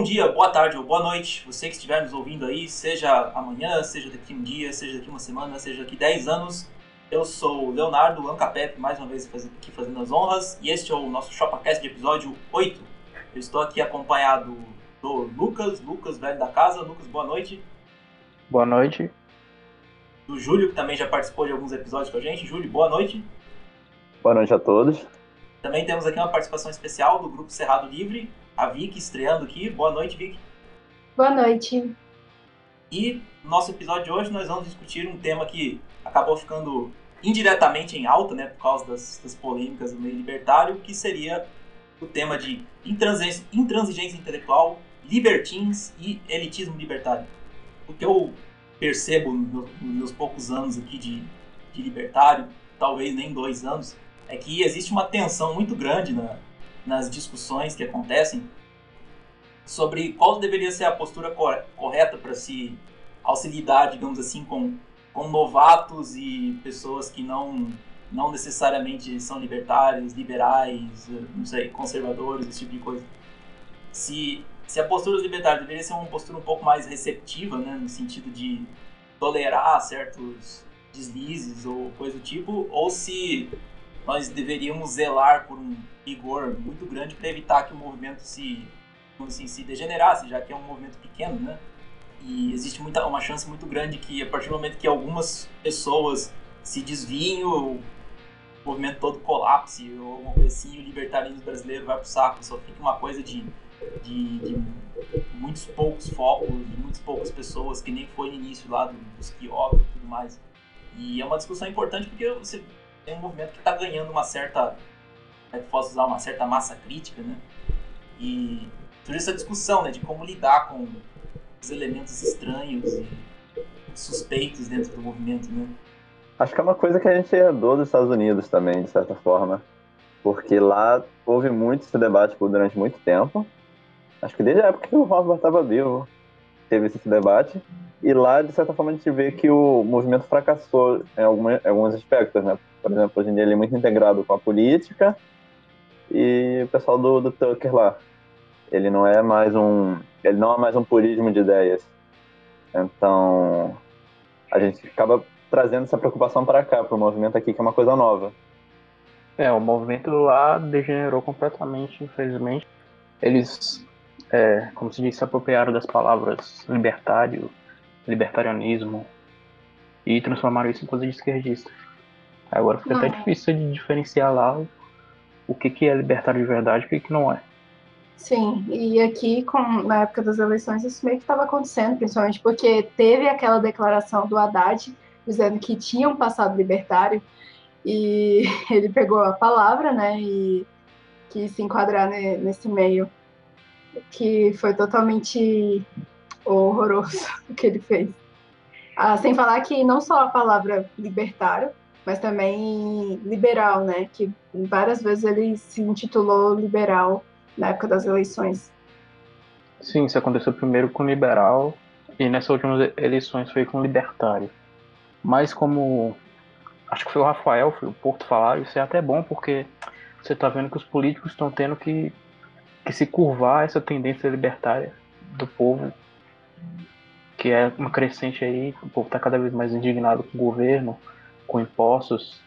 Bom dia, boa tarde ou boa noite, você que estiver nos ouvindo aí, seja amanhã, seja daqui um dia, seja daqui uma semana, seja daqui 10 anos. Eu sou o Leonardo Ancapep, mais uma vez aqui fazendo as honras, e este é o nosso Shopacast de episódio 8. Eu estou aqui acompanhado do Lucas, Lucas, velho da casa. Lucas, boa noite. Boa noite. Do Júlio, que também já participou de alguns episódios com a gente. Júlio, boa noite. Boa noite a todos. Também temos aqui uma participação especial do Grupo Cerrado Livre, a Vicky estreando aqui. Boa noite, Vicky. Boa noite. E no nosso episódio de hoje nós vamos discutir um tema que acabou ficando indiretamente em alta, né, por causa das, das polêmicas do meio libertário, que seria o tema de intransigência, intransigência intelectual, libertins e elitismo libertário. O que eu percebo nos meus poucos anos aqui de, de libertário, talvez nem dois anos, é que existe uma tensão muito grande na, nas discussões que acontecem sobre qual deveria ser a postura correta para se auxiliar, digamos assim, com, com novatos e pessoas que não não necessariamente são libertários, liberais, não sei, conservadores, esse tipo de coisa. Se, se a postura dos libertários deveria ser uma postura um pouco mais receptiva, né, no sentido de tolerar certos deslizes ou coisa do tipo, ou se nós deveríamos zelar por um rigor muito grande para evitar que o movimento se, assim, se degenerasse, já que é um movimento pequeno, né? E existe muita, uma chance muito grande que a partir do momento que algumas pessoas se desviem, o movimento todo colapse ou alguma coisa assim, o libertarismo brasileiro vai pro saco, só fica uma coisa de, de, de muitos poucos focos, de muitas poucas pessoas, que nem foi no início lá dos quiosques e tudo mais. E é uma discussão importante porque você tem um movimento que está ganhando uma certa, é posso usar uma certa massa crítica, né? E surge essa discussão, né, de como lidar com os elementos estranhos e suspeitos dentro do movimento, né? Acho que é uma coisa que a gente herdou dos Estados Unidos também, de certa forma. Porque lá houve muito esse debate durante muito tempo. Acho que desde a época que o Rothbard estava vivo, teve esse debate. E lá, de certa forma, a gente vê que o movimento fracassou em alguns aspectos, né? Por exemplo, hoje em dia ele é muito integrado com a política e o pessoal do, do Tucker lá. Ele não é mais um, ele não é mais um purismo de ideias. Então, a gente acaba trazendo essa preocupação para cá, para o movimento aqui, que é uma coisa nova. É, o movimento lá degenerou completamente, infelizmente. Eles, é, como se diz, se apropriaram das palavras libertário, libertarianismo e transformaram isso em coisa de esquerdista. Agora fica até difícil de diferenciar lá o, o que, que é libertário de verdade e o que, que não é. Sim, e aqui, com, na época das eleições, isso meio que estava acontecendo, principalmente porque teve aquela declaração do Haddad dizendo que tinha um passado libertário, e ele pegou a palavra, né, e quis se enquadrar nesse meio, que foi totalmente horroroso o que ele fez. Ah, sem falar que não só a palavra libertário, mas também liberal, né, que várias vezes ele se intitulou liberal na época das eleições. Sim, isso aconteceu primeiro com liberal e nessas últimas eleições foi com libertário. Mas como acho que foi o Rafael, foi o Porto falaram, isso é até bom porque você está vendo que os políticos estão tendo que, que se curvar essa tendência libertária do povo, que é uma crescente aí, o povo está cada vez mais indignado com o governo, com impostos.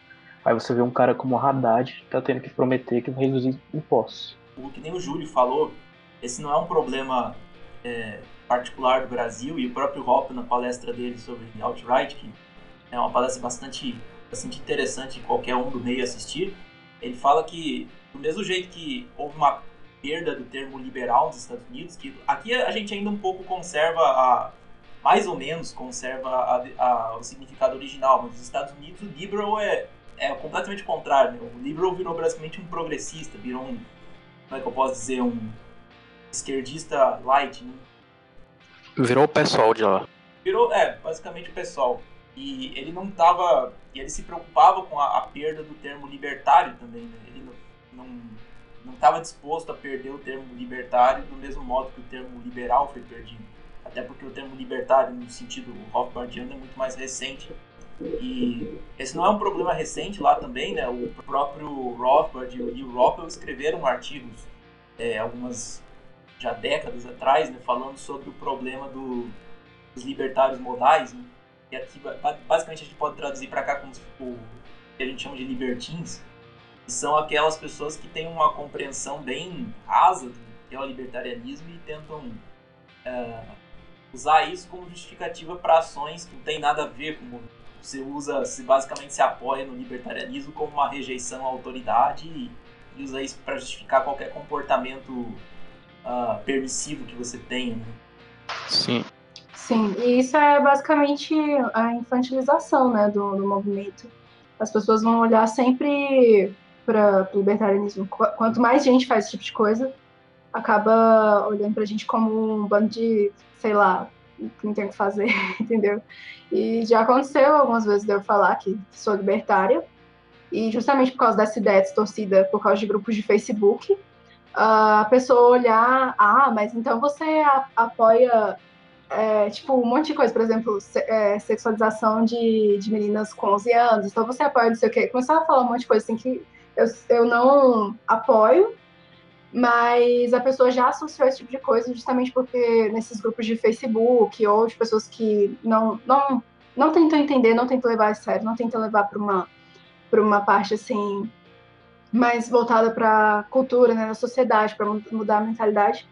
Aí você vê um cara como o Haddad tá tendo que prometer que vai reduzir impostos. O que nem o Júlio falou, esse não é um problema é, particular do Brasil, e o próprio Hoppe, na palestra dele sobre alt-right, que é uma palestra bastante, bastante interessante qualquer um do meio assistir. Ele fala que, do mesmo jeito que houve uma perda do termo liberal nos Estados Unidos, que aqui a gente ainda um pouco conserva a mais ou menos conserva a, a, o significado original, mas nos Estados Unidos o liberal é, é completamente contrário. Né? O liberal virou basicamente um progressista, virou um, como é que eu posso dizer, um esquerdista light, né? Virou o pessoal de lá. Virou, é, basicamente o pessoal. E ele não estava. E ele se preocupava com a, a, perda do termo libertário também. Né? Ele não não estava disposto a perder o termo libertário do mesmo modo que o termo liberal foi perdido. Até porque o termo libertário, no sentido Rothbardiano, é muito mais recente. E esse não é um problema recente lá também, né? O próprio Rothbard e o Neil Roppel escreveram artigos, é, algumas já décadas atrás, né, falando sobre o problema do, dos libertários modais, né, que aqui basicamente a gente pode traduzir para cá como o que a gente chama de libertins, que são aquelas pessoas que têm uma compreensão bem rasa do que é o libertarianismo e tentam uh, usar isso como justificativa para ações que não tem nada a ver com você usa, se basicamente se apoia no libertarianismo como uma rejeição à autoridade e, e usa isso para justificar qualquer comportamento uh, permissivo que você tenha. Né? Sim. Sim, e isso é basicamente a infantilização né, do, do movimento. As pessoas vão olhar sempre para o libertarianismo. Quanto mais gente faz esse tipo de coisa, acaba olhando para a gente como um bando de, sei lá, não tem o que fazer, entendeu? E já aconteceu algumas vezes de eu falar que sou libertária, e justamente por causa dessa ideia distorcida, por causa de grupos de Facebook, a pessoa olhar, ah, mas então você apoia, é, tipo, um monte de coisa, por exemplo, é, sexualização de, de meninas com 11 anos, então você apoia não sei o quê. Começar a falar um monte de coisa assim que eu, eu não apoio, mas a pessoa já associou esse tipo de coisa justamente porque nesses grupos de Facebook ou de pessoas que não, não, não tentam entender, não tentam levar a sério, não tentam levar para uma, uma parte assim mais voltada para a cultura, né, na sociedade, para mudar a mentalidade,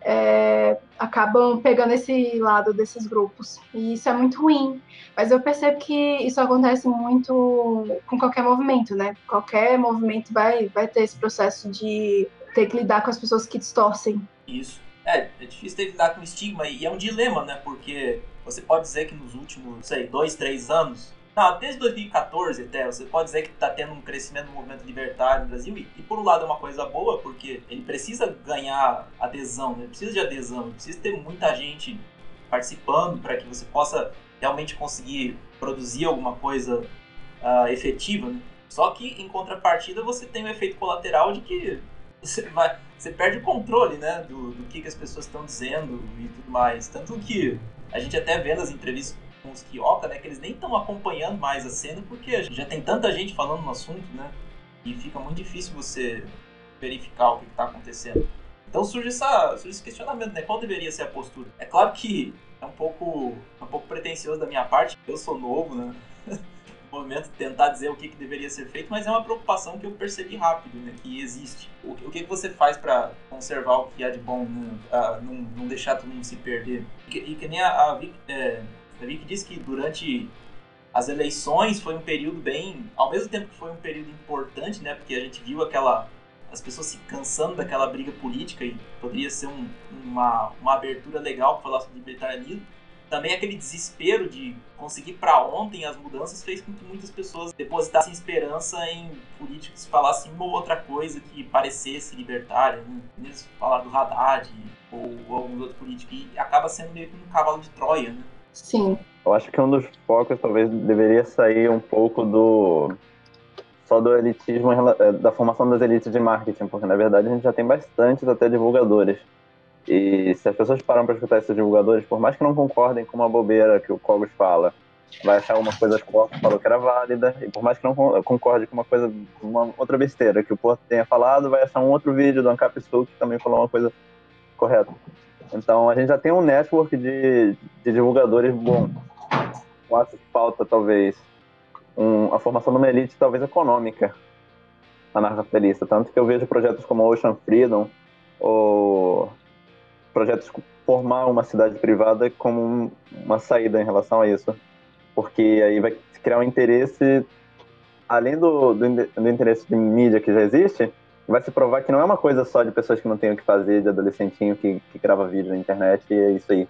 é, acabam pegando esse lado desses grupos. E isso é muito ruim. Mas eu percebo que isso acontece muito com qualquer movimento, né? Qualquer movimento vai, vai ter esse processo de ter que lidar com as pessoas que distorcem. Isso. É, é difícil ter que lidar com estigma e é um dilema, né? Porque você pode dizer que nos últimos, sei, dois, três anos não, desde 2014 até, você pode dizer que está tendo um crescimento do movimento libertário no Brasil, e, e, por um lado é uma coisa boa, porque ele precisa ganhar adesão, né? ele precisa de adesão, ele precisa ter muita gente participando para que você possa realmente conseguir produzir alguma coisa uh, efetiva. Né? Só que, em contrapartida, você tem o efeito colateral de que você, vai, você perde o controle né, do, do que, que as pessoas estão dizendo e tudo mais. Tanto que a gente até vê nas entrevistas com os Kyoka, né, que eles nem estão acompanhando mais a cena porque já tem tanta gente falando no assunto, né, e fica muito difícil você verificar o que está acontecendo. Então surge, essa, surge esse questionamento, né, qual deveria ser a postura? É claro que é um pouco, é um pouco pretencioso da minha parte, eu sou novo, né, movimento tentar dizer o que, que deveria ser feito, mas é uma preocupação que eu percebi rápido, né, que existe. O, o que, que você faz para conservar o que há de bom, né, a, não, não deixar todo mundo se perder? E que, e que nem a, a Vic, é, que disse que durante as eleições foi um período bem, ao mesmo tempo que foi um período importante, né, porque a gente viu aquela as pessoas se cansando daquela briga política e poderia ser um, uma, uma abertura legal para falar sobre libertarianismo. Também aquele desespero de conseguir para ontem as mudanças fez com que muitas pessoas depositassem esperança em políticos que falassem uma ou outra coisa que parecesse libertária. Né? Eles falaram do Haddad ou, ou algum outro político e acaba sendo meio que um cavalo de Troia, né? Sim. Eu acho que um dos focos talvez deveria sair um pouco do só do elitismo eh, da formação das elites de marketing, porque na verdade a gente já tem bastantes até divulgadores. E se as pessoas param para escutar esses divulgadores, por mais que não concordem com uma bobeira que o Cogos fala, vai achar uma coisa que o Porto falou que era válida, e por mais que não concorde com uma coisa, uma outra besteira que o Porto tenha falado, vai achar um outro vídeo do Ancap Sul que também falou uma coisa correta. Então a gente já tem um network de, de divulgadores bom. Eu acho que falta, talvez, um, a formação de uma elite, talvez econômica, anarcocapitalista. Tanto que eu vejo projetos como Ocean Freedom ou projetos formar uma cidade privada como um, uma saída em relação a isso. Porque aí vai criar um interesse, além do, do, do interesse de mídia que já existe, vai se provar que não é uma coisa só de pessoas que não têm o que fazer, de adolescentinho que, que grava vídeo na internet e é isso aí.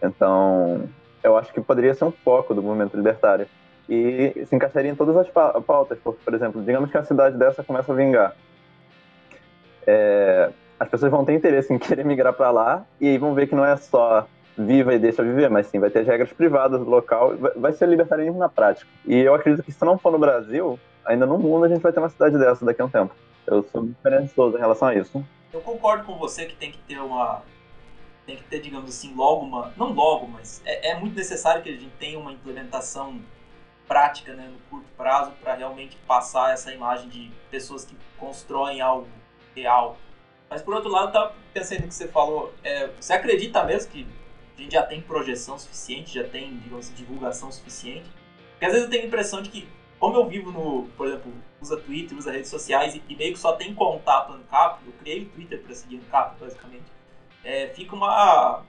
Então, eu acho que poderia ser um foco do movimento libertário. E se encaixaria em todas as pautas, porque, por exemplo, digamos que uma cidade dessa começa a vingar. É, as pessoas vão ter interesse em querer migrar para lá e aí vão ver que não é só viva e deixa viver, mas sim vai ter regras privadas do local, vai ser libertarianismo na prática. E eu acredito que se não for no Brasil, ainda no mundo a gente vai ter uma cidade dessa daqui a um tempo. Eu sou diferencioso em relação a isso. Eu concordo com você que tem que ter uma. Tem que ter, digamos assim, logo uma. Não logo, mas é, é muito necessário que a gente tenha uma implementação prática né, no curto prazo para realmente passar essa imagem de pessoas que constroem algo real. Mas por outro lado, tá pensando no que você falou, é, você acredita mesmo que a gente já tem projeção suficiente, já tem, digamos assim, divulgação suficiente? Porque às vezes eu tenho a impressão de que, como eu vivo no, por exemplo, usa Twitter, usa redes sociais e, e meio que só tem contato no CAP, eu criei o Twitter para seguir no CAP, basicamente, é, fica uma.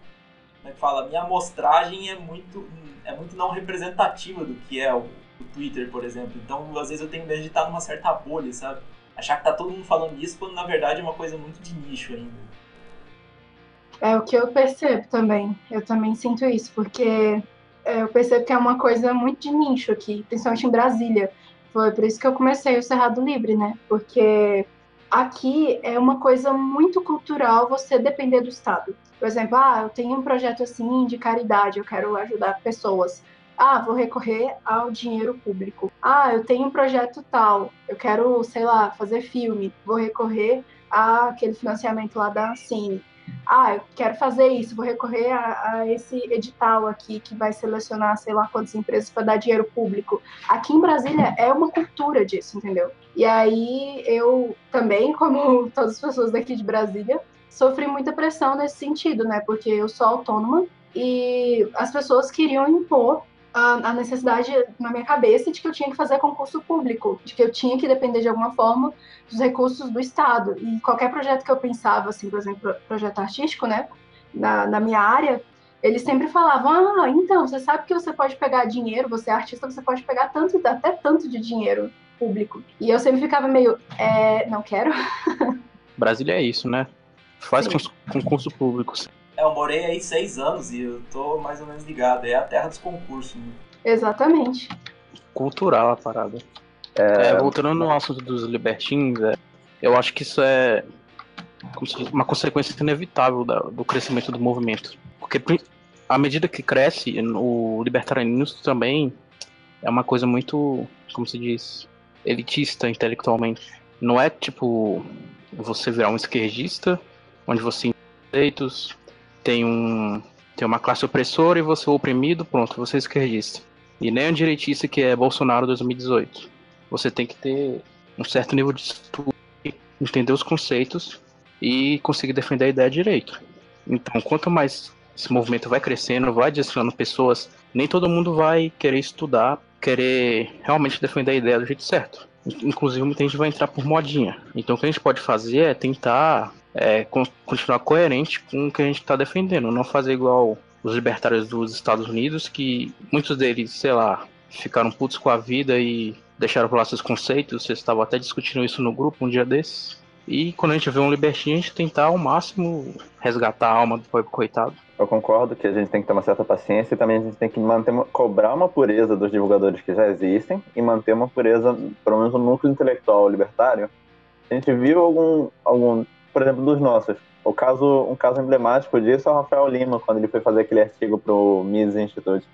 Como é que fala? Minha amostragem é muito, é muito não representativa do que é o, o Twitter, por exemplo. Então, às vezes eu tenho medo de estar numa certa bolha, sabe? Achar que tá todo mundo falando isso, quando na verdade é uma coisa muito de nicho ainda. É o que eu percebo também. Eu também sinto isso, porque é, eu percebo que é uma coisa muito de nicho aqui, principalmente em Brasília. Foi por isso que eu comecei o Cerrado Livre, né? Porque aqui é uma coisa muito cultural você depender do Estado. Por exemplo, ah, eu tenho um projeto assim de caridade, eu quero ajudar pessoas. Ah, vou recorrer ao dinheiro público. Ah, eu tenho um projeto tal, eu quero, sei lá, fazer filme, vou recorrer àquele financiamento lá da Cine ah, eu quero fazer isso, vou recorrer a, a, esse edital aqui que vai selecionar sei lá quantas empresas para dar dinheiro público. Aqui em Brasília é uma cultura disso, entendeu? E aí eu também, como todas as pessoas daqui de Brasília, sofri muita pressão nesse sentido, né? Porque eu sou autônoma e as pessoas queriam impor a, a, necessidade na minha cabeça de que eu tinha que fazer concurso público, de que eu tinha que depender de alguma forma dos recursos do Estado. E qualquer projeto que eu pensava, assim, por exemplo, projeto artístico, né, na, na minha área, eles sempre falavam: ah, então, você sabe que você pode pegar dinheiro, você é artista, você pode pegar tanto, até tanto de dinheiro público. E eu sempre ficava meio, é, não quero. Brasília é isso, né? Faz concurso público. É, eu morei aí seis anos e eu tô mais ou menos ligado. É a terra dos concursos. Né? Exatamente. Cultural a parada. É... É, voltando no assunto dos libertins, é, eu acho que isso é uma consequência inevitável da, do crescimento do movimento. Porque à medida que cresce, o libertarianismo também é uma coisa muito, como se diz, elitista intelectualmente. Não é tipo você virar um esquerdista, onde você direitos, tem um tem uma classe opressora e você é oprimido, pronto, você é esquerdista. E nem um direitista que é Bolsonaro 2018. Você tem que ter um certo nível de estudo, entender os conceitos e conseguir defender a ideia direito. Então, quanto mais esse movimento vai crescendo, vai adicionando pessoas, nem todo mundo vai querer estudar, querer realmente defender a ideia do jeito certo. Inclusive, muita gente vai entrar por modinha. Então, o que a gente pode fazer é tentar é, continuar coerente com o que a gente está defendendo, não fazer igual os libertários dos Estados Unidos, que muitos deles, sei lá, ficaram putos com a vida e deixaram por lá seus conceitos. Vocês estavam até discutindo isso no grupo um dia desses. E quando a gente vê um libertinho, a gente tentar ao máximo resgatar a alma do povo coitado. Eu concordo que a gente tem que ter uma certa paciência e também a gente tem que manter cobrar uma pureza dos divulgadores que já existem e manter uma pureza, pelo menos no núcleo intelectual libertário. A gente viu algum, algum por exemplo, dos nossos. O caso, um caso emblemático disso é o Rafael Lima, quando ele foi fazer aquele artigo para o Mises Institute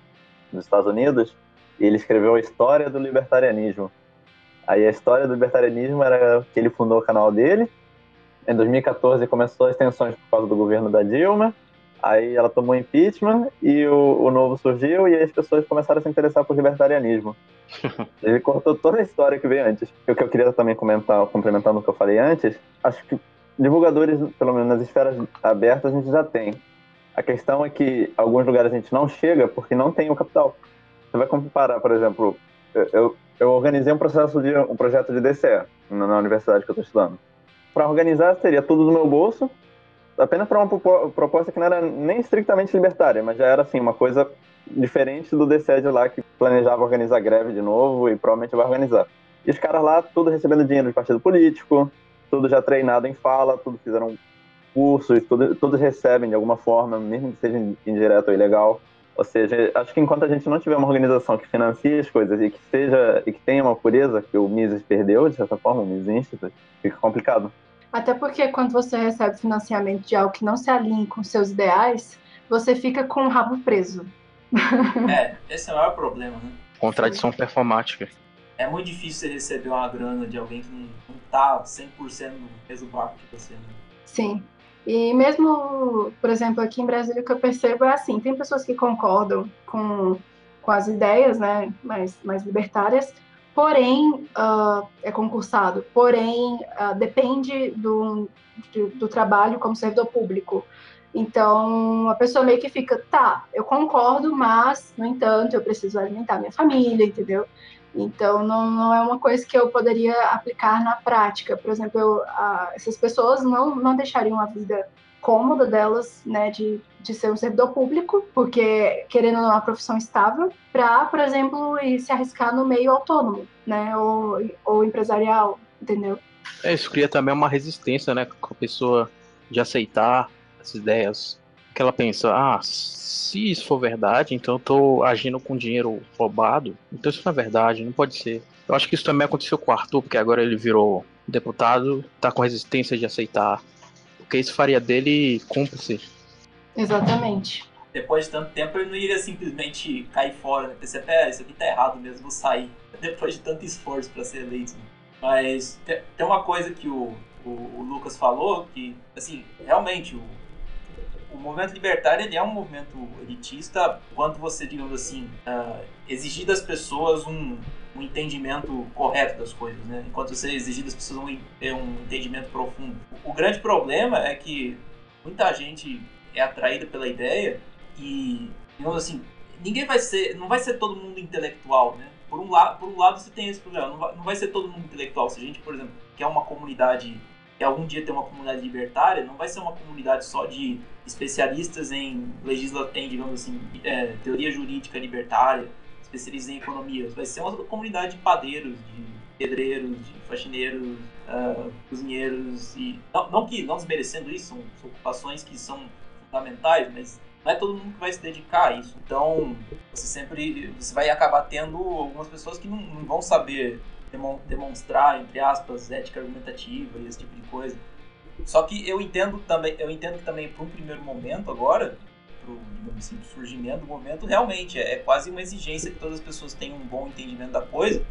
dos Estados Unidos, e ele escreveu a história do libertarianismo. Aí a história do libertarianismo era que ele fundou o canal dele. Em 2014 começou as tensões por causa do governo da Dilma. Aí ela tomou impeachment e o, o novo surgiu e as pessoas começaram a se interessar por libertarianismo. Ele contou toda a história que veio antes. E o que eu queria também comentar, complementando o que eu falei antes, acho que divulgadores, pelo menos nas esferas abertas, a gente já tem. A questão é que alguns lugares a gente não chega porque não tem o capital. Você vai comparar, por exemplo, eu, eu organizei um processo de um projeto de DCE na, na universidade que eu estou estudando. Para organizar, seria tudo do meu bolso, apenas para uma proposta que não era nem estritamente libertária, mas já era assim uma coisa diferente do DCE de lá que planejava organizar greve de novo e provavelmente vai organizar. E os caras lá, tudo recebendo dinheiro de partido político, tudo já treinado em fala, tudo fizeram cursos, tudo, todos recebem de alguma forma, mesmo que seja indireto ou ilegal. Ou seja, acho que enquanto a gente não tiver uma organização que financie as coisas e que seja e que tenha uma pureza que o Mises perdeu, de certa forma, o Mises Institute, fica complicado. Até porque quando você recebe financiamento de algo que não se alinhe com seus ideais, você fica com o rabo preso. É, esse é o maior problema, né? Contradição performática é muito difícil você receber uma grana de alguém que não, não tá 100% no mesmo barco que você. Né? Sim. E mesmo, por exemplo, aqui em Brasília, o que eu percebo é assim, tem pessoas que concordam com, com as ideias, né, mais, mais libertárias, porém uh, é concursado, porém uh, depende do, do, do, trabalho como servidor público. Então, a pessoa meio que fica, tá, eu concordo, mas, no entanto, eu preciso alimentar minha família, entendeu? Então, não, não é uma coisa que eu poderia aplicar na prática. Por exemplo, eu, a, essas pessoas não, não deixariam a vida cômoda delas, né, de, de ser um servidor público, porque querendo uma profissão estável, para, por exemplo, se arriscar no meio autônomo, né, ou, ou empresarial, entendeu? É, isso cria também uma resistência, né, com a pessoa de aceitar as ideias que ela pensa, ah, se isso for verdade, então eu tô agindo com dinheiro roubado, então isso não é verdade, não pode ser. Eu acho que isso também aconteceu com o Arthur, porque agora ele virou deputado, tá com resistência de aceitar, porque isso faria dele cúmplice. Exatamente. Depois de tanto tempo, ele não iria simplesmente cair fora, né? Pensei, pera, isso aqui tá errado mesmo, vou sair. Depois de tanto esforço para ser eleito. Né? Mas tem uma coisa que o, o, o Lucas falou, que, assim, realmente, o, o movimento libertário ele é um movimento elitista quando você, digamos assim, uh, exigir das pessoas um, um entendimento correto das coisas, né? Enquanto você exigir das pessoas um, um entendimento profundo. O, o grande problema é que muita gente é atraída pela ideia e, digamos assim, ninguém vai ser, não vai ser todo mundo intelectual, né? Por um, lado, por um lado você tem esse problema, não vai, não vai ser todo mundo intelectual. Se a gente, por exemplo, quer uma comunidade que algum dia ter uma comunidade libertária, não vai ser uma comunidade só de especialistas em legislação, digamos assim, é, teoria jurídica libertária, especialistas em economia. Vai ser uma comunidade de padeiros, de pedreiros, de faxineiros, uh, cozinheiros e não, não, que não desmerecendo isso, são, são, ocupações que são fundamentais, mas não é todo mundo que vai se dedicar a isso. Então, você sempre você vai acabar tendo algumas pessoas que não, não vão saber demonstrar, entre aspas, ética argumentativa e esse tipo de coisa. Só que eu entendo também, eu entendo que também para um primeiro momento agora, pro, assim, surgimento do momento, realmente é, é, quase uma exigência que todas as pessoas tenham um bom entendimento da coisa,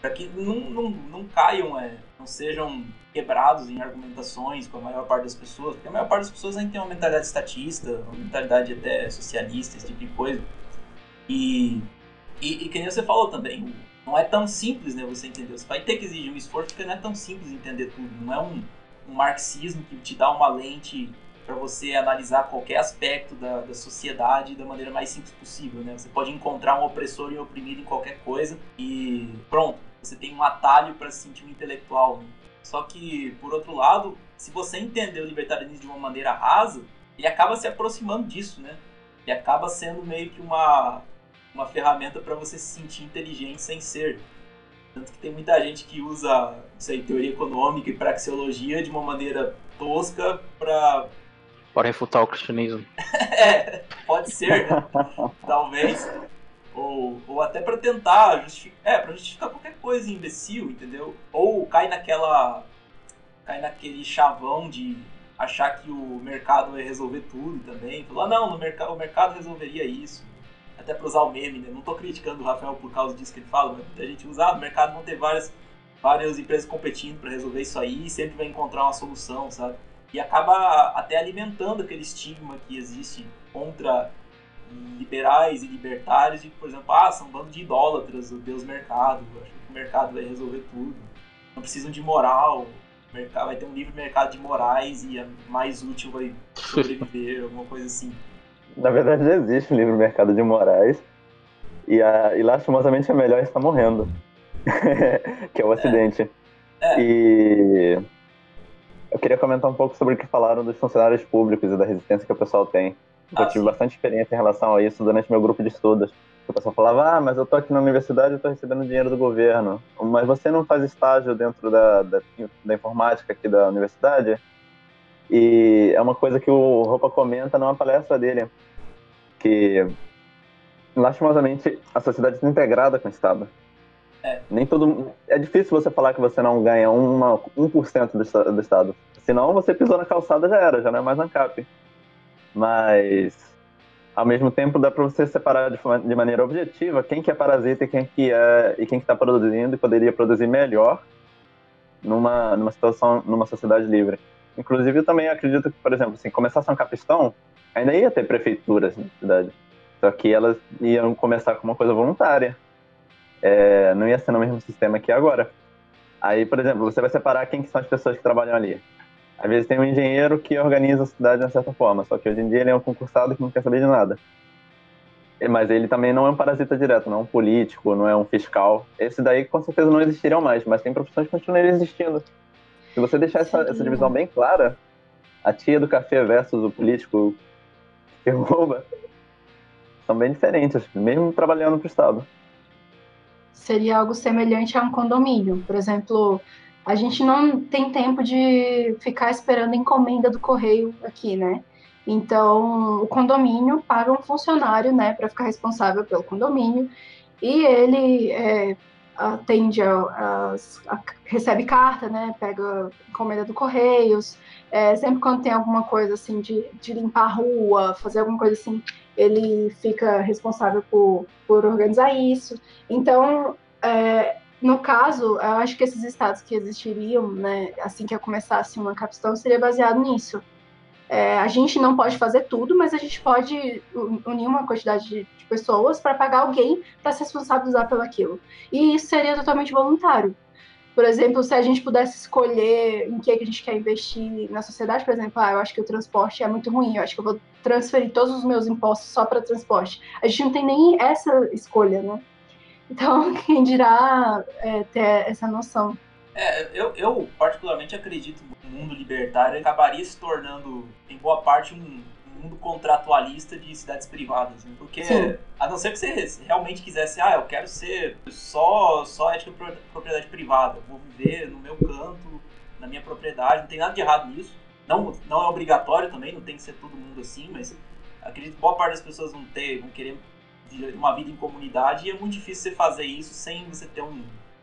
para que não, não, não caiam, é, não sejam quebrados em argumentações com a maior parte das pessoas, porque a maior parte das pessoas ainda tem uma mentalidade estatista, uma mentalidade até socialista, esse tipo de coisa. E, e, e que nem você falou também, não é tão simples, né, você entender. Você vai ter que exigir um esforço porque não é tão simples entender tudo. Não é um, um marxismo que te dá uma lente para você analisar qualquer aspecto da, da sociedade da maneira mais simples possível, né? Você pode encontrar um opressor e um oprimido em qualquer coisa e pronto, você tem um atalho para se sentir um intelectual. Né? Só que, por outro lado, se você entender o libertarianismo de uma maneira rasa, ele acaba se aproximando disso, né? E acaba sendo meio que uma uma ferramenta para você se sentir inteligente sem ser. Tanto que tem muita gente que usa isso aí, teoria econômica e praxeologia de uma maneira tosca para. Para refutar o cristianismo. é, pode ser, né? Talvez. Ou, ou até para tentar justificar. É, para justificar qualquer coisa imbecil, entendeu? Ou cai naquela. cai naquele chavão de achar que o mercado vai resolver tudo também. Falar, não, no mercado, o mercado resolveria isso até para usar o meme, né? Não tô criticando o Rafael por causa disso que ele fala, mas a gente usa, ah, no mercado vão ter várias, várias empresas competindo para resolver isso aí e sempre vai encontrar uma solução, sabe? E acaba até alimentando aquele estigma que existe contra liberais e libertários de, por exemplo, ah, são um bando de idólatras, o Deus mercado, acho que o mercado vai resolver tudo. Não precisam de moral, vai ter um livre mercado de morais e a mais útil vai sobreviver, alguma coisa assim. Na verdade, já existe um livre mercado de morais. E, a, e lastimosamente a melhor está morrendo. que é o acidente. É. E eu queria comentar um pouco sobre o que falaram dos funcionários públicos e da resistência que o pessoal tem. Ah, eu tive sim. bastante experiência em relação a isso durante meu grupo de estudos. O pessoal falava, ah, mas eu tô aqui na universidade e tô recebendo dinheiro do governo. Mas você não faz estágio dentro da, da, da informática aqui da universidade? E é uma coisa que o Roupa comenta numa palestra dele, que lastimosamente a sociedade está integrada com o Estado. É. Nem todo é difícil você falar que você não ganha uma, 1% do, do Estado. Senão você pisou na calçada já era, já não é mais ANCAP. Mas ao mesmo tempo dá para você separar de, de, maneira objetiva quem que é parasita e quem que é e quem que está produzindo e poderia produzir melhor numa numa situação numa sociedade livre. Inclusive, eu também acredito que, por exemplo, se começasse um capistão, ainda ia ter prefeituras na cidade. Só que elas iam começar com uma coisa voluntária. é, não ia ser no mesmo sistema que agora. Aí, por exemplo, você vai separar quem que são as pessoas que trabalham ali. Às vezes tem um engenheiro que organiza a cidade de uma certa forma, só que hoje em dia ele é um concursado que não quer saber de nada. Mas ele também não é um parasita direto, não é um político, não é um fiscal. Esse daí com certeza não existiriam mais, mas tem profissões que continuam existindo. Se você deixar essa, essa divisão bem clara, a tia do café versus o político que rouba são bem diferentes, mesmo trabalhando para o Estado. Seria algo semelhante a um condomínio. Por exemplo, a gente não tem tempo de ficar esperando encomenda do correio aqui, né? Então, o condomínio paga um funcionário, né, para ficar responsável pelo condomínio, e ele é, atende a, recebe carta, né, pega encomenda do Correios, é, sempre quando tem alguma coisa assim de, de limpar a rua, fazer alguma coisa assim, ele fica responsável por, por organizar isso. Então, é, no caso, eu acho que esses estados que existiriam, né, assim que eu começasse uma capstone, seria baseado nisso. É, a gente não pode fazer tudo, mas a gente pode unir uma quantidade de, de pessoas para pagar alguém para se responsabilizar pelo aquilo. E isso seria totalmente voluntário. Por exemplo, se a gente pudesse escolher em que a gente quer investir na sociedade, por exemplo, ah, eu acho que o transporte é muito ruim, eu acho que eu vou transferir todos os meus impostos só para transporte. A gente não tem nem essa escolha, né? Então, quem dirá é, ter essa noção. É, eu, eu particularmente acredito o mundo libertário acabaria se tornando, em boa parte, um, mundo contratualista de cidades privadas, né? porque Sim. a não ser que você realmente quisesse, ah, eu quero ser só só ética propriedade privada, vou viver no meu canto, na minha propriedade, não tem nada de errado nisso. Não, não é obrigatório também, não tem que ser todo mundo assim, mas acredito que boa parte das pessoas vão ter, vão querer uma vida em comunidade e é muito difícil você fazer isso sem você ter um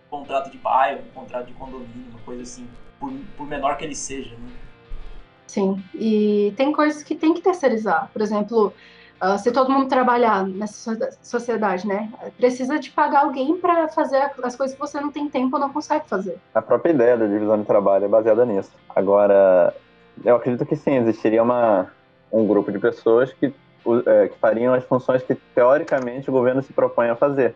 contrato de bairro, um contrato de condomínio, uma coisa assim, por, por menor que ele seja, né? Sim, e tem coisas que tem que terceirizar. Por exemplo, uh, se todo mundo trabalhar nessa sociedade, né? Precisa de pagar alguém para fazer as coisas que você não tem tempo ou não consegue fazer. A própria ideia da divisão de trabalho é baseada nisso. Agora, eu acredito que sim, existiria uma, um grupo de pessoas que, é, que fariam as funções que, teoricamente, o governo se propõe a fazer,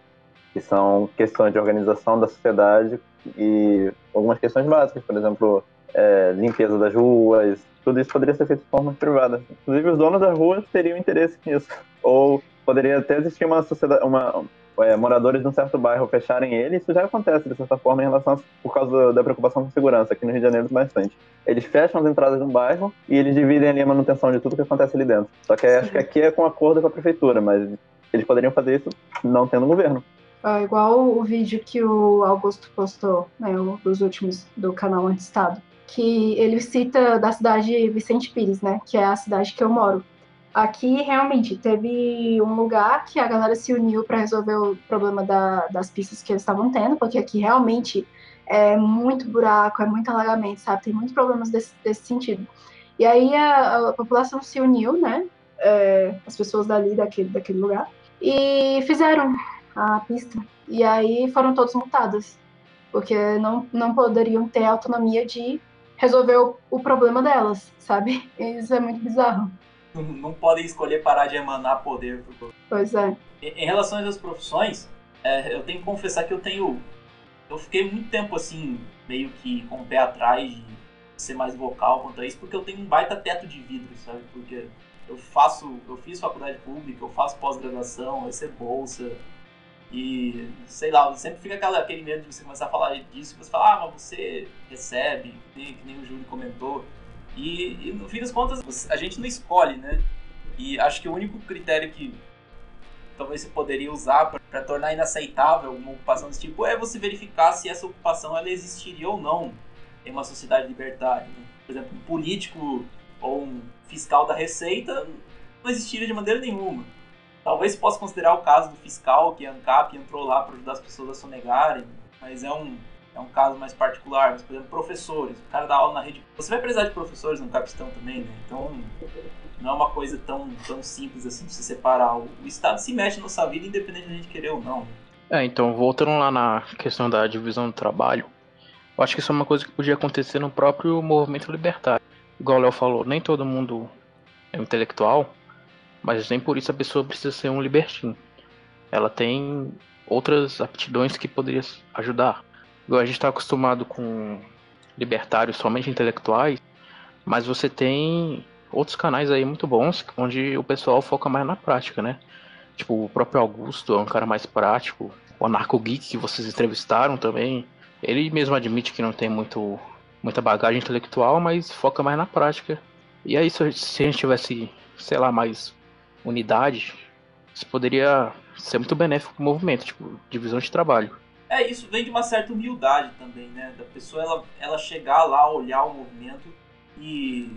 que são questões de organização da sociedade e algumas questões básicas, por exemplo, é, limpeza das ruas, tudo isso poderia ser feito de forma privada. Inclusive, os donos das ruas teriam interesse nisso. Ou poderia até existir uma sociedade, uma, é, moradores de um certo bairro fecharem ele, isso já acontece de certa forma em relação a, por causa da preocupação com segurança aqui no Rio de Janeiro bastante. Eles fecham as entradas de um bairro e eles dividem ali a manutenção de tudo que acontece ali dentro. Só que acho que aqui é com acordo com a prefeitura, mas eles poderiam fazer isso não tendo governo. Ah, igual o vídeo que o Augusto postou, né, um dos últimos do canal Antestado que ele cita da cidade de Vicente Pires, né, que é a cidade que eu moro. Aqui realmente teve um lugar que a galera se uniu para resolver o problema da, das pistas que eles estavam tendo, porque aqui realmente é muito buraco, é muito alagamento, sabe? Tem muitos problemas desse, desse sentido. E aí a, a população se uniu, né? É, as pessoas dali, daquele, daquele lugar, e fizeram a pista. E aí foram todos multados, porque não, não poderiam ter autonomia de resolver o, o problema delas, sabe? Isso é muito bizarro. Não, não podem escolher parar de emanar poder. Pois é. Em, em relação às profissões, é, eu tenho que confessar que eu tenho. Eu fiquei muito tempo assim, meio que com o pé atrás de ser mais vocal quanto a isso, porque eu tenho um baita teto de vidro, sabe? Porque eu faço, eu fiz faculdade pública, eu faço pós-graduação, eu recebo bolsa, e, sei lá, sempre fica aquela, aquele medo de você começar a falar disso, você fala, ah, mas você recebe, que nem o Júlio comentou. E, e, no fim das contas, a gente não escolhe, né? E acho que o único critério que talvez você poderia usar para tornar inaceitável uma ocupação desse tipo é você verificar se essa ocupação ela existiria ou não em uma sociedade libertária. Né? Por exemplo, um político ou um fiscal da Receita não existiria de maneira nenhuma. Talvez possa considerar o caso do fiscal, que a ANCAP entrou lá para ajudar as pessoas a sonegarem, mas é um, é um caso mais particular. Mas, por exemplo, professores. O cara dá aula na rede. Você vai precisar de professores no capistão também, né? Então, não é uma coisa tão, tão simples assim de se separar. O, o Estado se mexe na nossa vida, independente de gente querer ou não. É, então, voltando lá na questão da divisão do trabalho, eu acho que isso é uma coisa que podia acontecer no próprio movimento libertário. Igual o Léo falou, nem todo mundo é intelectual, mas nem por isso a pessoa precisa ser um libertino. Ela tem outras aptidões que poderiam ajudar. Igual a gente está acostumado com libertários somente intelectuais, mas você tem outros canais aí muito bons onde o pessoal foca mais na prática, né? Tipo, o próprio Augusto é um cara mais prático. O Anarco Geek que vocês entrevistaram também. Ele mesmo admite que não tem muito, muita bagagem intelectual, mas foca mais na prática. E aí, se a gente tivesse, sei lá, mais unidade, isso poderia ser muito benéfico para o movimento, tipo, divisão de trabalho. É, isso vem de uma certa humildade também, né? Da pessoa ela, ela chegar lá, olhar o movimento e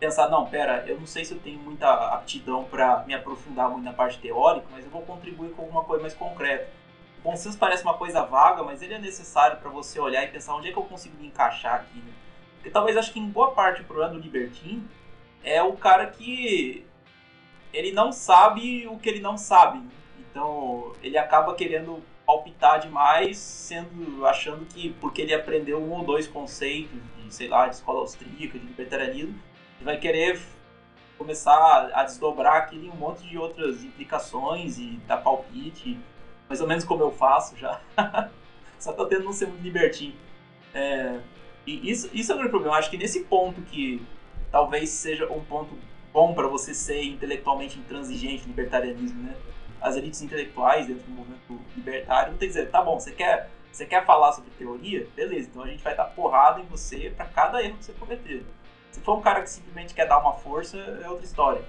pensar, não, pera, eu não sei se eu tenho muita aptidão para me aprofundar muito na parte teórica, mas eu vou contribuir com alguma coisa mais concreta. O consenso parece uma coisa vaga, mas ele é necessário para você olhar e pensar onde é que eu consigo me encaixar aqui, né? Porque talvez acho que em boa parte o problema do libertino é o cara que ele não sabe o que ele não sabe. Então ele acaba querendo palpitar demais, sendo achando que porque ele aprendeu um ou dois conceitos de, sei lá, de escola austríaca, de libertarianismo, ele vai querer começar a desdobrar aquilo em um monte de outras implicações e dar palpite, mais ou menos como eu faço já. Só tô tendo não ser muito libertinho. É, e isso, isso é o grande problema. Acho que nesse ponto que talvez seja um ponto bom para você ser intelectualmente intransigente, libertarianismo, né? As elites intelectuais dentro do movimento libertário não tem que dizer, tá bom, você quer, você quer falar sobre teoria? Beleza, então a gente vai dar porrada em você para cada erro que você cometer. Se for um cara que simplesmente quer dar uma força, é outra história.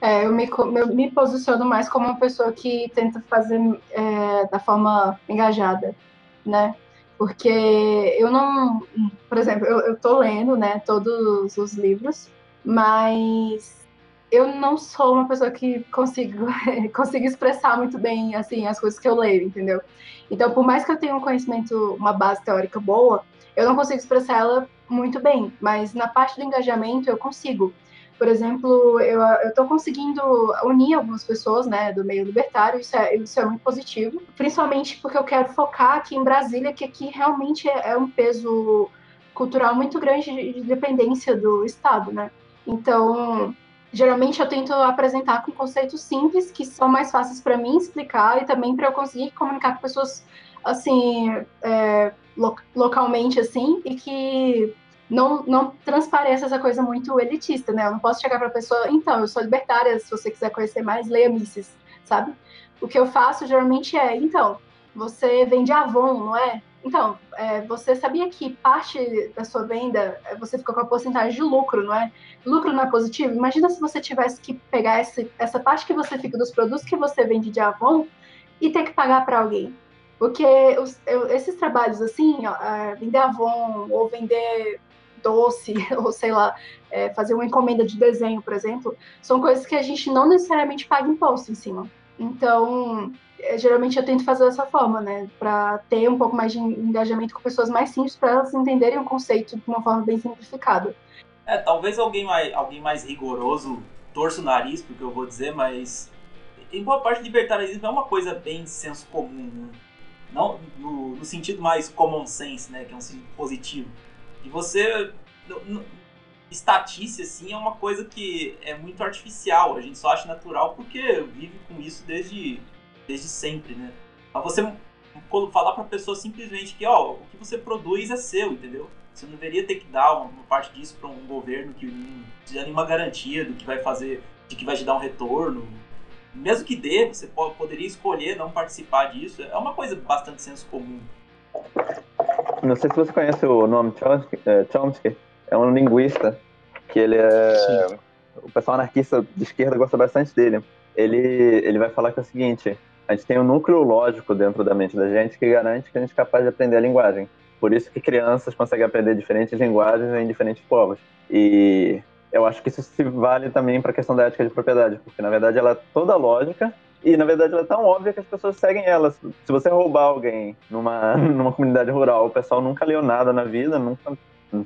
É, eu me, eu me posiciono mais como uma pessoa que tenta fazer é, da forma engajada, né? Porque eu não, por exemplo, eu, eu tô lendo, né, todos os livros, mas eu não sou uma pessoa que consigo, consigo expressar muito bem assim as coisas que eu leio, entendeu? Então, por mais que eu tenha um conhecimento, uma base teórica boa, eu não consigo expressar ela muito bem, mas na parte do engajamento eu consigo. Por exemplo, eu estou conseguindo unir algumas pessoas né, do meio libertário, isso é, isso é muito positivo, principalmente porque eu quero focar aqui em Brasília, que aqui realmente é, é um peso cultural muito grande de dependência do Estado, né? Então, geralmente eu tento apresentar com conceitos simples que são mais fáceis para mim explicar e também para eu conseguir comunicar com pessoas assim é, lo localmente assim e que não, não transpareça essa coisa muito elitista, né? Eu não posso chegar para a pessoa, então, eu sou libertária, se você quiser conhecer mais, leia Mises, sabe? O que eu faço geralmente é, então, você vende Avon, não é? Então, é, você sabia que parte da sua venda é, você fica com a porcentagem de lucro, não é? Lucro não é positivo? Imagina se você tivesse que pegar esse, essa parte que você fica dos produtos que você vende de Avon e ter que pagar para alguém. Porque os, eu, esses trabalhos assim, ó, é, vender Avon ou vender doce, ou sei lá, é, fazer uma encomenda de desenho, por exemplo, são coisas que a gente não necessariamente paga imposto em cima. Então, geralmente eu tento fazer dessa forma, né? Para ter um pouco mais de engajamento com pessoas mais simples, para elas entenderem o conceito de uma forma bem simplificada. É, talvez alguém mais, alguém mais rigoroso torça o nariz, porque eu vou dizer, mas em boa parte libertarianismo é uma coisa bem senso comum, né? Não no, no, sentido mais common sense, né? Que é um sentido positivo. E você. estatística, assim, é uma coisa que é muito artificial. A gente só acha natural porque vive com isso desde desde sempre, né? Mas você falar para a pessoa simplesmente que, ó, o que você produz é seu, entendeu? Você não deveria ter que dar uma, parte disso para um governo que não te dá nenhuma garantia do que vai fazer, de que vai te dar um retorno. Mesmo que dê, você pode, poderia escolher não participar disso. É uma coisa bastante senso comum. Não sei se você conhece o nome Chomsky, é, Chomsky. é um linguista que ele é. Sim. O pessoal anarquista de esquerda gosta bastante dele. Ele, ele vai falar que é o seguinte: a gente tem um núcleo lógico dentro da mente da gente que garante que a gente é capaz de aprender a linguagem. Por isso que crianças conseguem aprender diferentes linguagens em diferentes povos. E eu acho que isso se vale também para a questão da ética de propriedade, porque na verdade ela é toda lógica e na verdade ela é tão óbvia que as pessoas seguem ela. Se você roubar alguém numa, numa comunidade rural, o pessoal nunca leu nada na vida, nunca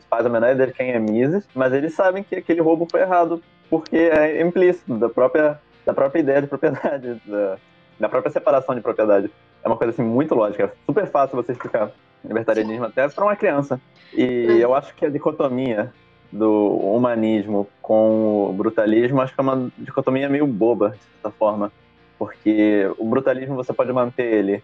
faz a menor ideia de quem é Mises, mas eles sabem que aquele roubo foi errado porque é implícito da própria, da própria ideia de propriedade, da, da própria separação de propriedade. É uma coisa assim muito lógica, é super fácil você explicar libertarianismo até para uma criança. E eu acho que a dicotomia do humanismo com o brutalismo, acho que é uma dicotomia meio boba, de certa forma. Porque o brutalismo você pode manter ele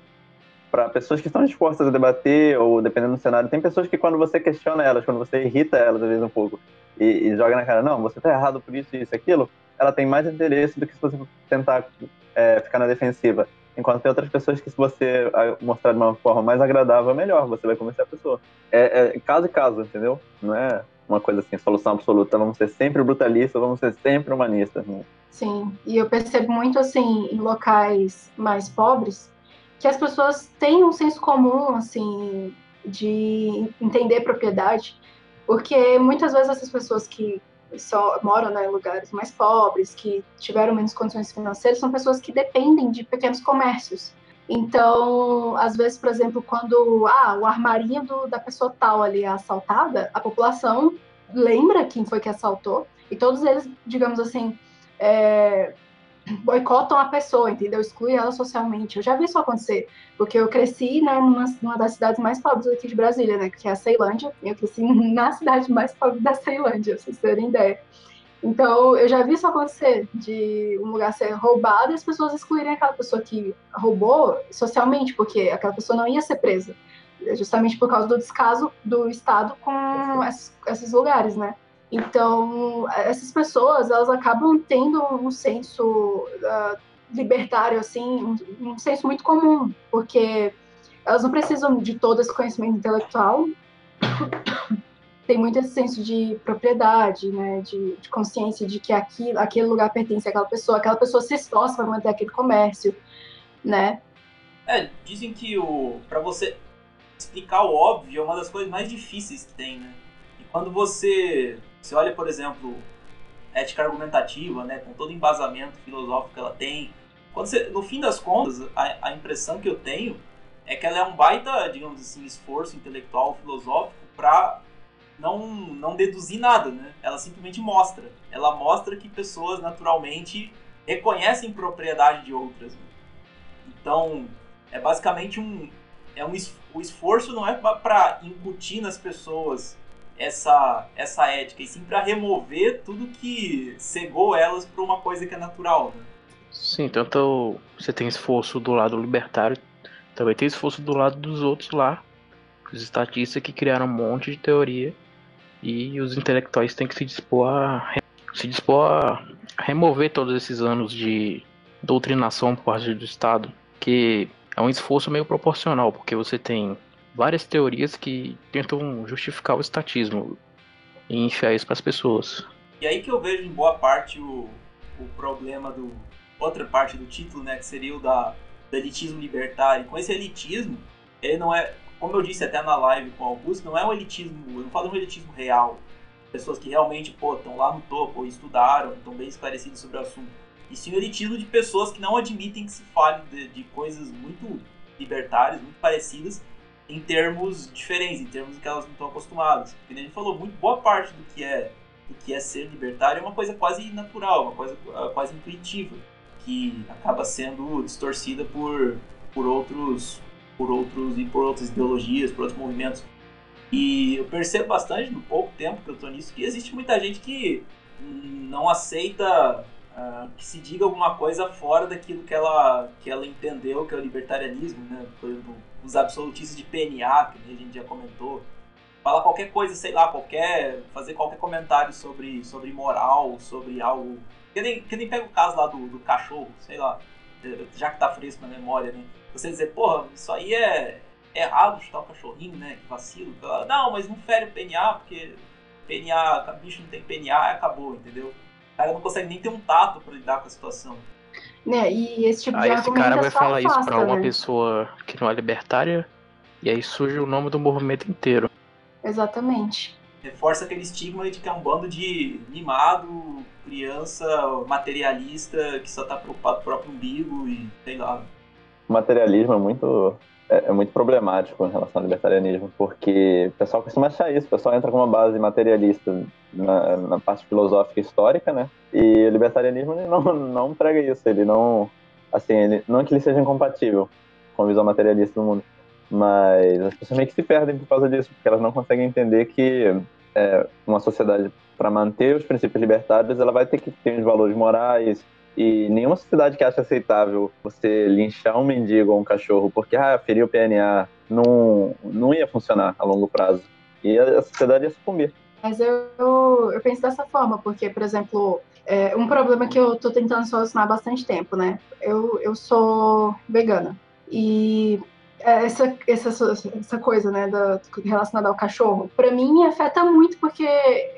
para pessoas que estão dispostas a debater, ou dependendo do cenário, tem pessoas que quando você questiona elas, quando você irrita elas às vezes um pouco, e, e joga na cara, não, você tá errado por isso, isso, aquilo, ela tem mais interesse do que se você tentar é, ficar na defensiva. Enquanto tem outras pessoas que se você mostrar de uma forma mais agradável, melhor, você vai convencer a pessoa. É, é caso e caso, entendeu? Não é uma coisa assim, solução absoluta, vamos ser sempre brutalistas, vamos ser sempre humanistas. Né? Sim, e eu percebo muito assim, em locais mais pobres, que as pessoas têm um senso comum, assim, de entender propriedade, porque muitas vezes essas pessoas que só moram né, em lugares mais pobres, que tiveram menos condições financeiras, são pessoas que dependem de pequenos comércios. Então, às vezes, por exemplo, quando ah, o armarinho do, da pessoa tal ali é assaltada, a população lembra quem foi que assaltou, e todos eles, digamos assim, é, boicotam a pessoa, entendeu? Exclui ela socialmente. Eu já vi isso acontecer, porque eu cresci né, numa, numa das cidades mais pobres aqui de Brasília, né, que é a Ceilândia. Eu cresci na cidade mais pobre da Ceilândia, pra vocês terem ideia. Então, eu já vi isso acontecer, de um lugar ser roubado e as pessoas excluírem aquela pessoa que roubou socialmente, porque aquela pessoa não ia ser presa, justamente por causa do descaso do Estado com esses, esses lugares, né? Então, essas pessoas, elas acabam tendo um senso uh, libertário, assim, um, um, senso muito comum, porque elas não precisam de todo esse conhecimento intelectual, tem muito esse senso de propriedade, né, de, de consciência de que aquilo, aquele lugar pertence àquela pessoa, aquela pessoa se esforça para manter aquele comércio, né. É, dizem que o para você explicar o óbvio é uma das coisas mais difíceis que tem, né. E quando você você olha, por exemplo, ética argumentativa, né, com todo o embasamento filosófico que ela tem, você, no fim das contas, a, a impressão que eu tenho é que ela é um baita, digamos assim, esforço intelectual, filosófico para não, não deduzir nada, né? Ela simplesmente mostra. Ela mostra que pessoas naturalmente reconhecem propriedade de outras. Né? Então, é basicamente um é um o esforço não é para incutir nas pessoas essa, essa ética, e sim para remover tudo que cegou elas para uma coisa que é natural. Né? Sim, tanto você tem esforço do lado libertário, também tem esforço do lado dos outros lá, os estatistas que criaram um monte de teoria e os intelectuais têm que se dispor a se dispor a remover todos esses anos de doutrinação por parte do Estado, que é um esforço meio proporcional, porque você tem várias teorias que tentam justificar o estatismo e enfiar isso para as pessoas. E aí que eu vejo em boa parte o, o problema do outra parte do título, né, que seria o da do elitismo libertário. Com esse elitismo, ele não é, como eu disse até na live com o Augusto, não é um elitismo, eu não falo de um elitismo real. Pessoas que realmente, pô, estão lá no topo, estudaram, estão bem esclarecidos sobre o assunto. E sim o elitismo de pessoas que não admitem que se fale de, de coisas muito libertárias, muito parecidas, em termos diferentes, em termos que elas não estão acostumadas. Porque a gente falou, muito boa parte do que é do que é ser libertário é uma coisa quase natural, uma coisa uh, quase intuitiva, que acaba sendo distorcida por, por outros por outros e por outras ideologias, por outros movimentos. E eu percebo bastante no pouco tempo que eu estou nisso que existe muita gente que não aceita uh, que se diga alguma coisa fora daquilo que ela que ela entendeu que é o libertarianismo, né? Por exemplo, os absolutistas de PNA, que a gente já comentou, falar qualquer coisa, sei lá, qualquer. fazer qualquer comentário sobre, sobre moral, sobre algo. Que nem, que nem pega o caso lá do, do cachorro, sei lá, já que tá fresco na memória, né? Você dizer, porra, isso aí é, é errado chutar o cachorrinho, né? Que vacilo. Não, mas não fere o PNA, porque PNA, bicho não tem PNA, acabou, entendeu? O cara não consegue nem ter um tato para lidar com a situação. Né? E esse tipo aí de esse cara vai falar afasta, isso pra uma né? pessoa que não é libertária, e aí surge o nome do movimento inteiro. Exatamente. Reforça aquele estigma de que é um bando de mimado, criança materialista que só tá preocupado com o próprio umbigo e sei lá. O materialismo é muito é, é, muito problemático em relação ao libertarianismo, porque o pessoal costuma achar isso, o pessoal entra com uma base materialista na, na parte filosófica histórica, né? E o libertarianismo não, não prega isso, ele não. Assim, ele, não que ele seja incompatível com a visão materialista do mundo, mas as pessoas meio que se perdem por causa disso, porque elas não conseguem entender que é, uma sociedade, para manter os princípios libertários, ela vai ter que ter uns valores morais, E nenhuma sociedade que acha aceitável você linchar um mendigo ou um cachorro porque ah, feriu o PNA não, não ia funcionar a longo prazo. E a, sociedade ia sucumbir. Mas eu, eu penso dessa forma, porque, por exemplo, é um problema que eu tô tentando solucionar há bastante tempo, né? Eu, eu sou vegana. E essa, essa, essa coisa, né, da, relacionada ao cachorro, para mim afeta muito porque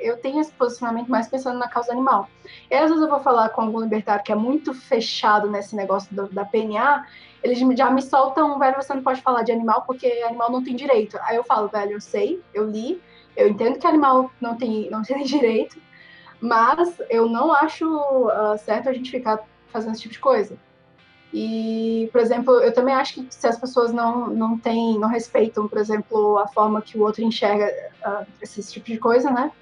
eu tenho esse posicionamento mais pensando na causa animal. E às vezes eu vou falar com algum libertário que é muito fechado nesse negócio do, da PNA, eles já me soltam, velho, você não pode falar de animal porque animal não tem direito. Aí eu falo, velho, eu sei, eu li, eu entendo que animal não tem, não tem direito, mas eu não acho uh, certo a gente ficar fazendo esse tipo de coisa. E, por exemplo, eu também acho que se as pessoas não, não têm, não respeitam, por exemplo, a forma que o outro enxerga uh, esse tipo de coisa, né?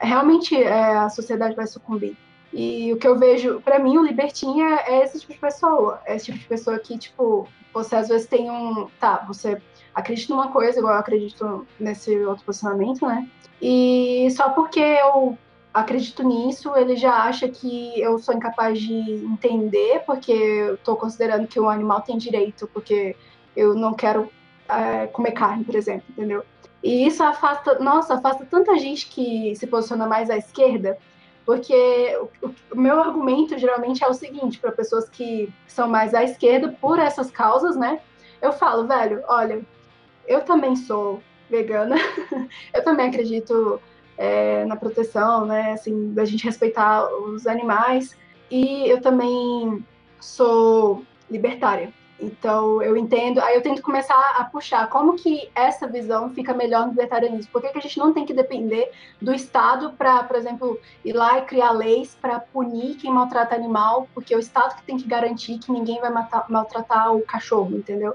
Realmente é, a sociedade vai sucumbir. E o que eu vejo, para mim, o libertinha é esse tipo de pessoa. É esse tipo de pessoa que, tipo, você às vezes tem um. Tá, você acredita numa coisa, igual eu acredito nesse outro posicionamento, né? E só porque eu acredito nisso, ele já acha que eu sou incapaz de entender, porque eu estou considerando que o animal tem direito, porque eu não quero é, comer carne, por exemplo, entendeu? E isso afasta, nossa, afasta tanta gente que se posiciona mais à esquerda, porque o, o meu argumento geralmente é o seguinte, para pessoas que são mais à esquerda por essas causas, né? Eu falo, velho, olha, eu também sou vegana, eu também acredito é, na proteção, né, assim, da gente respeitar os animais. E eu também sou libertária. Então, eu entendo, aí eu tento começar a puxar como que essa visão fica melhor no libertarianismo. Por que, que a gente não tem que depender do Estado para, por exemplo, ir lá e criar leis para punir quem maltrata animal, porque é o Estado que tem que garantir que ninguém vai matar, maltratar o cachorro, entendeu?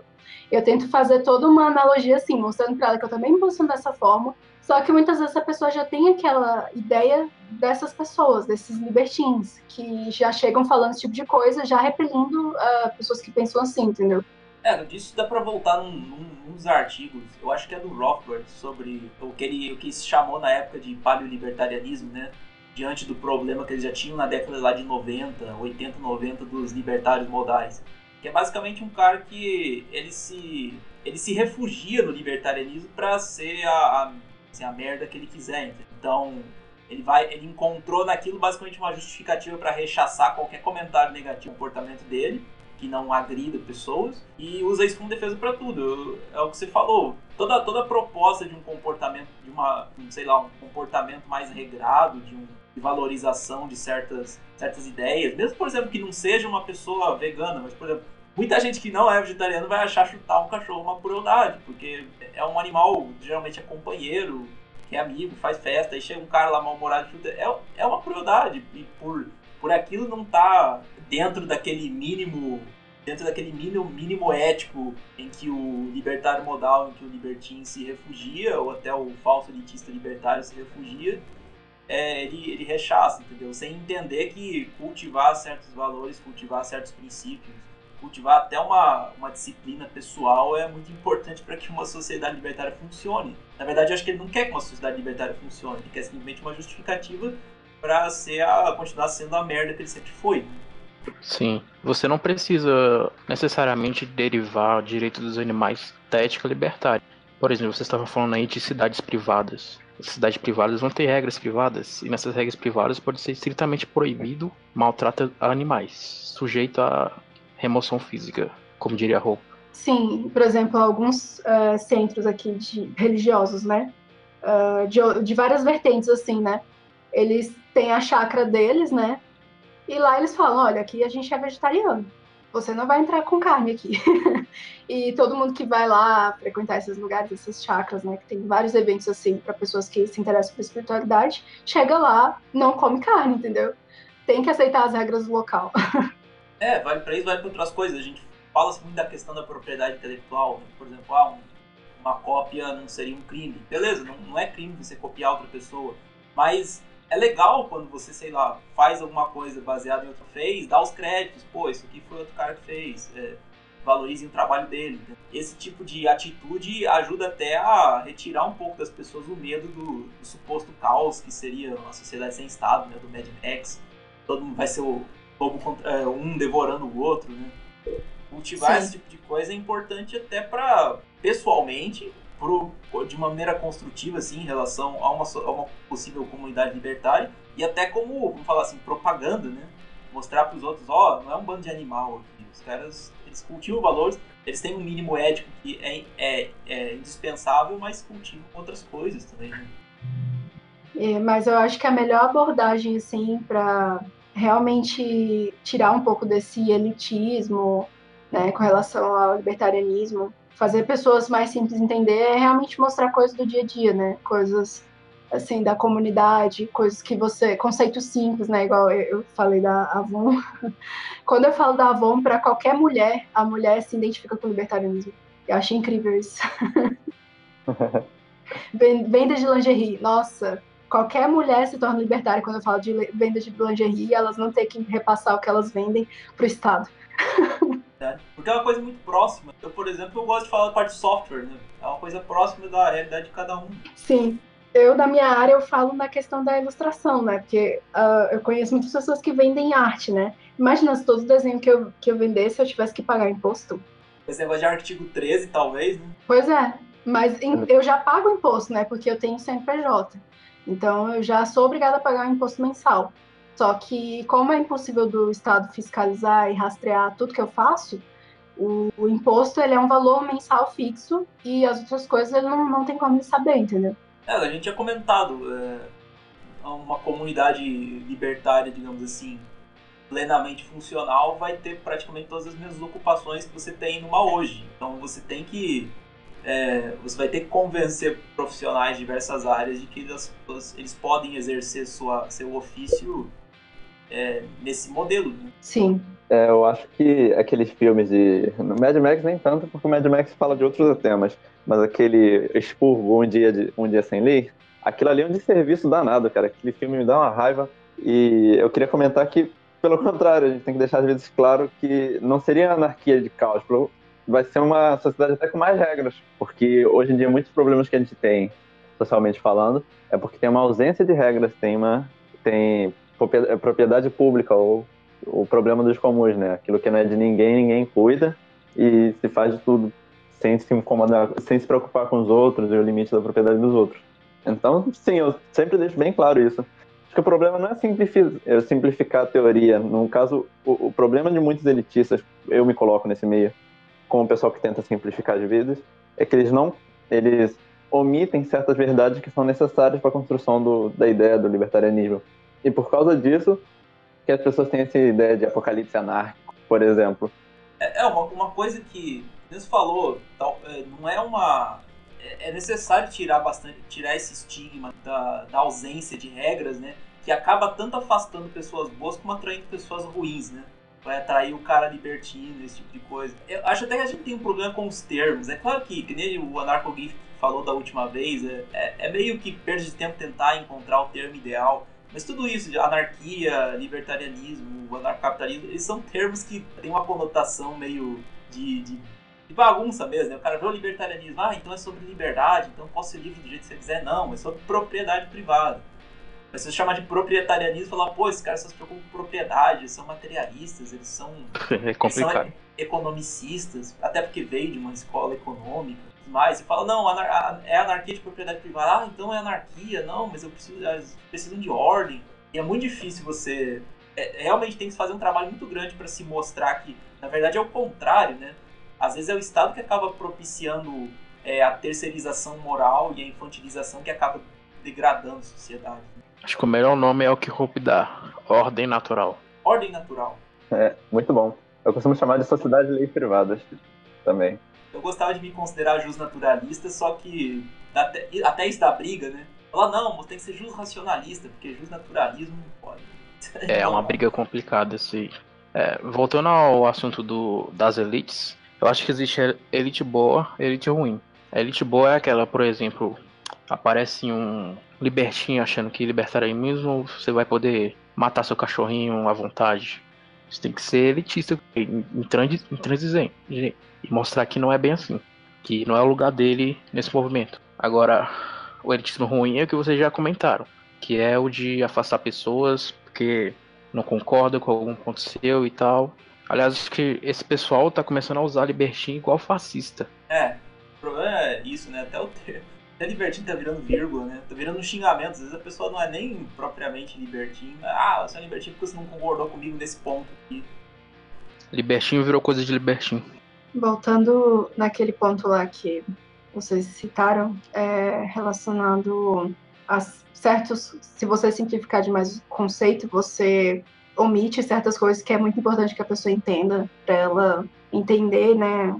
Eu tento fazer toda uma analogia assim, mostrando para ela que eu também me posiciono dessa forma, só que muitas vezes a pessoa já tem aquela ideia dessas pessoas, desses libertins, que já chegam falando esse tipo de coisa, já repelindo uh, pessoas que pensam assim, entendeu? É, disso dá pra voltar num, num, nos artigos, eu acho que é do Rothbard, sobre o que ele o que se chamou na época de paleolibertarianismo, né? Diante do problema que eles já tinham na década lá de 90, 80, 90 dos libertários modais. Que é basicamente um cara que ele se, ele se refugia no libertarianismo para ser a, a assim, a merda que ele quiser. Então, ele vai, ele encontrou naquilo basicamente uma justificativa para rechaçar qualquer comentário negativo comportamento dele, que não agrida pessoas, e usa isso como defesa para tudo. É o que você falou. Toda toda proposta de um comportamento, de uma, sei lá, um comportamento mais regrado, de um de valorização de certas certas ideias, mesmo por exemplo que não seja uma pessoa vegana, mas por exemplo Muita gente que não é vegetariano vai achar chutar um cachorro uma crueldade, porque é um animal, geralmente é companheiro, que é amigo, faz festa, aí chega um cara lá mal-humorado e chuta. É, é uma crueldade, e por, por aquilo não tá dentro daquele mínimo dentro daquele mínimo, mínimo ético em que o libertário modal, em que o libertino se refugia, ou até o falso elitista libertário se refugia, é, ele, ele rechaça, entendeu? Sem entender que cultivar certos valores, cultivar certos princípios, cultivar até uma, uma disciplina pessoal é muito importante para que uma sociedade libertária funcione. Na verdade, eu acho que ele não quer que uma sociedade libertária funcione, ele quer simplesmente uma justificativa para ser a, continuar sendo a merda que ele sempre foi. Sim, você não precisa necessariamente derivar direito dos animais da ética libertária. Por exemplo, você estava falando aí de cidades privadas. As cidades privadas vão ter regras privadas, e nessas regras privadas pode ser estritamente proibido maltrato a animais, sujeito a remoção física, como diria a roupa. Sim, por exemplo, alguns uh, centros aqui de religiosos, né? Uh, de, de várias vertentes, assim, né? Eles têm a chácara deles, né? E lá eles falam, olha, aqui a gente é vegetariano. Você não vai entrar com carne aqui. e todo mundo que vai lá frequentar esses lugares, essas chakras, né? Que tem vários eventos assim para pessoas que se interessam por espiritualidade, chega lá, não come carne, entendeu? Tem que aceitar as regras do local. É, vale para isso, vale para outras coisas. A gente fala muito da questão da propriedade intelectual. Né? Por exemplo, ah, um, uma cópia não seria um crime. Beleza, não, não é crime você copiar outra pessoa. Mas é legal quando você, sei lá, faz alguma coisa baseada em outro fez, dá os créditos. Pô, isso aqui foi outro cara que fez. É, valorize o trabalho dele. Esse tipo de atitude ajuda até a retirar um pouco das pessoas o medo do, do suposto caos que seria uma sociedade sem Estado, né, do Mad Max. Todo mundo vai ser o lobo é, um devorando o outro, né? Cultivar Sim. esse tipo de coisa é importante até para pessoalmente, pro, de uma maneira construtiva assim, em relação a uma, a uma possível comunidade libertária e até como, vamos falar assim, propaganda, né? Mostrar para os outros, ó, oh, não é um bando de animal aqui. Os caras, eles cultivam valores, eles têm um mínimo ético que é, é, é indispensável, mas cultivam outras coisas também, né? É, mas eu acho que a melhor abordagem, assim, para realmente tirar um pouco desse elitismo, né, com relação ao libertarianismo, fazer pessoas mais simples entender é realmente mostrar coisas do dia a dia, né, coisas assim da comunidade, coisas que você, conceitos simples, né, igual eu falei da Avon. Quando eu falo da Avon para qualquer mulher, a mulher se identifica com o libertarianismo. Eu achei incrível isso. Venda de lingerie, nossa, qualquer mulher se torna libertária quando eu falo de venda de lingerie, elas não têm que repassar o que elas vendem para o Estado. Porque é uma coisa muito próxima. Eu, por exemplo, eu gosto de falar da parte de software, né? É uma coisa próxima da realidade de cada um. Sim. Eu, da minha área, eu falo na questão da ilustração, né? Porque uh, eu conheço muitas pessoas que vendem arte, né? Imagina se todo desenho que eu, que eu vendesse eu tivesse que pagar imposto. Esse negócio de artigo 13, talvez, né? Pois é. Mas em, eu já pago imposto, né? Porque eu tenho CNPJ. Então eu já sou obrigada a pagar um imposto mensal. Só que, como é impossível do Estado fiscalizar e rastrear tudo que eu faço, o, o imposto ele é um valor mensal fixo e as outras coisas ele não, não tem como saber, entendeu? É, a gente tinha comentado, é, uma comunidade libertária, digamos assim, plenamente funcional, vai ter praticamente todas as mesmas ocupações que você tem numa hoje. Então você tem que é, você vai ter que convencer profissionais de diversas áreas de que eles, eles podem exercer sua, seu ofício é, nesse modelo. Né? Sim. É, eu acho que aqueles filmes de. No Mad Max nem tanto, porque o Mad Max fala de outros temas, mas aquele expurgo um dia, de, um dia sem lei, aquilo ali é um desserviço danado, cara. Aquele filme me dá uma raiva. E eu queria comentar que, pelo contrário, a gente tem que deixar às vezes claro que não seria anarquia de caos, vai ser uma sociedade até com mais regras, porque hoje em dia muitos problemas que a gente tem, socialmente falando, é porque tem uma ausência de regras, tem uma tem propriedade pública ou o problema dos comuns, né? Aquilo que não é de ninguém, ninguém cuida e se faz de tudo sem se incomodar, sem se preocupar com os outros e o limite da propriedade dos outros. Então, sim, eu sempre deixo bem claro isso. Acho que o problema não é simplificar, é simplificar a teoria. No caso, o, o problema de muitos elitistas, eu me coloco nesse meio, com o pessoal que tenta simplificar as vidas, é que eles não, eles omitem certas verdades que são necessárias para a construção do, da ideia do libertarianismo. E por causa disso, que as pessoas têm essa ideia de apocalipse anárquico, por exemplo. É, é uma, uma coisa que Deus falou, tal, é, não é uma é, é necessário tirar bastante, tirar esse estigma da, da ausência de regras, né? Que acaba tanto afastando pessoas boas como atraindo pessoas ruins, né? Vai atrair o cara libertino, esse tipo de coisa. Eu acho até que a gente tem um problema com os termos. É claro que, que nem o Anarco falou da última vez, é, é, é, meio que perde de tempo tentar encontrar o termo ideal. Mas tudo isso, anarquia, libertarianismo, anarcocapitalismo, eles são termos que têm uma conotação meio de, de, de bagunça mesmo. Né? O cara vê o libertarianismo, ah, então é sobre liberdade, então posso ser livre do jeito que você quiser. Não, é sobre propriedade privada. Mas se você chamar de proprietarianismo, falar, pô, esses caras só se preocupam com propriedade, eles são materialistas, eles são, é complicado. Eles são economicistas, até porque veio de uma escola econômica mais, e fala, não, anar é anarquia de propriedade privada, ah, então é anarquia, não, mas eu preciso, eles precisam de ordem. E é muito difícil você. É, realmente tem que fazer um trabalho muito grande para se mostrar que, na verdade, é o contrário, né? Às vezes é o Estado que acaba propiciando é, a terceirização moral e a infantilização que acaba degradando a sociedade. Acho que o melhor nome é o que Hope dá. Ordem natural. Ordem natural. É, muito bom. Eu costumo chamar de sociedade de leis privadas também. Eu gostava de me considerar jus naturalista, só que até, até isso dá briga, né? Falar, não, você tem que ser jus racionalista, porque jus naturalismo não pode. É, é uma briga complicada esse. É, voltando ao assunto do, das elites, eu acho que existe elite boa elite ruim. A elite boa é aquela, por exemplo, aparece um libertinho achando que libertarianismo você vai poder matar seu cachorrinho à vontade. Você tem que ser elitista, intransigente, e mostrar que não é bem assim, que não é o lugar dele nesse movimento. Agora, o elitismo ruim é o que vocês já comentaram, que é o de afastar pessoas, porque não concorda com algum ponto seu e tal. Aliás, acho que esse pessoal tá começando a usar libertinho igual fascista. É, o problema é isso, né? Até o termo. Até libertinho tá virando vírgula, né? Tá virando um xingamento. Às vezes a pessoa não é nem propriamente libertinho. Ah, você é libertinho porque você não concordou comigo nesse ponto aqui. Libertinho virou coisa de libertinho. Voltando naquele ponto lá que vocês citaram, é relacionado a certos. Se você simplificar demais o conceito, você omite certas coisas que é muito importante que a pessoa entenda, para ela entender, né?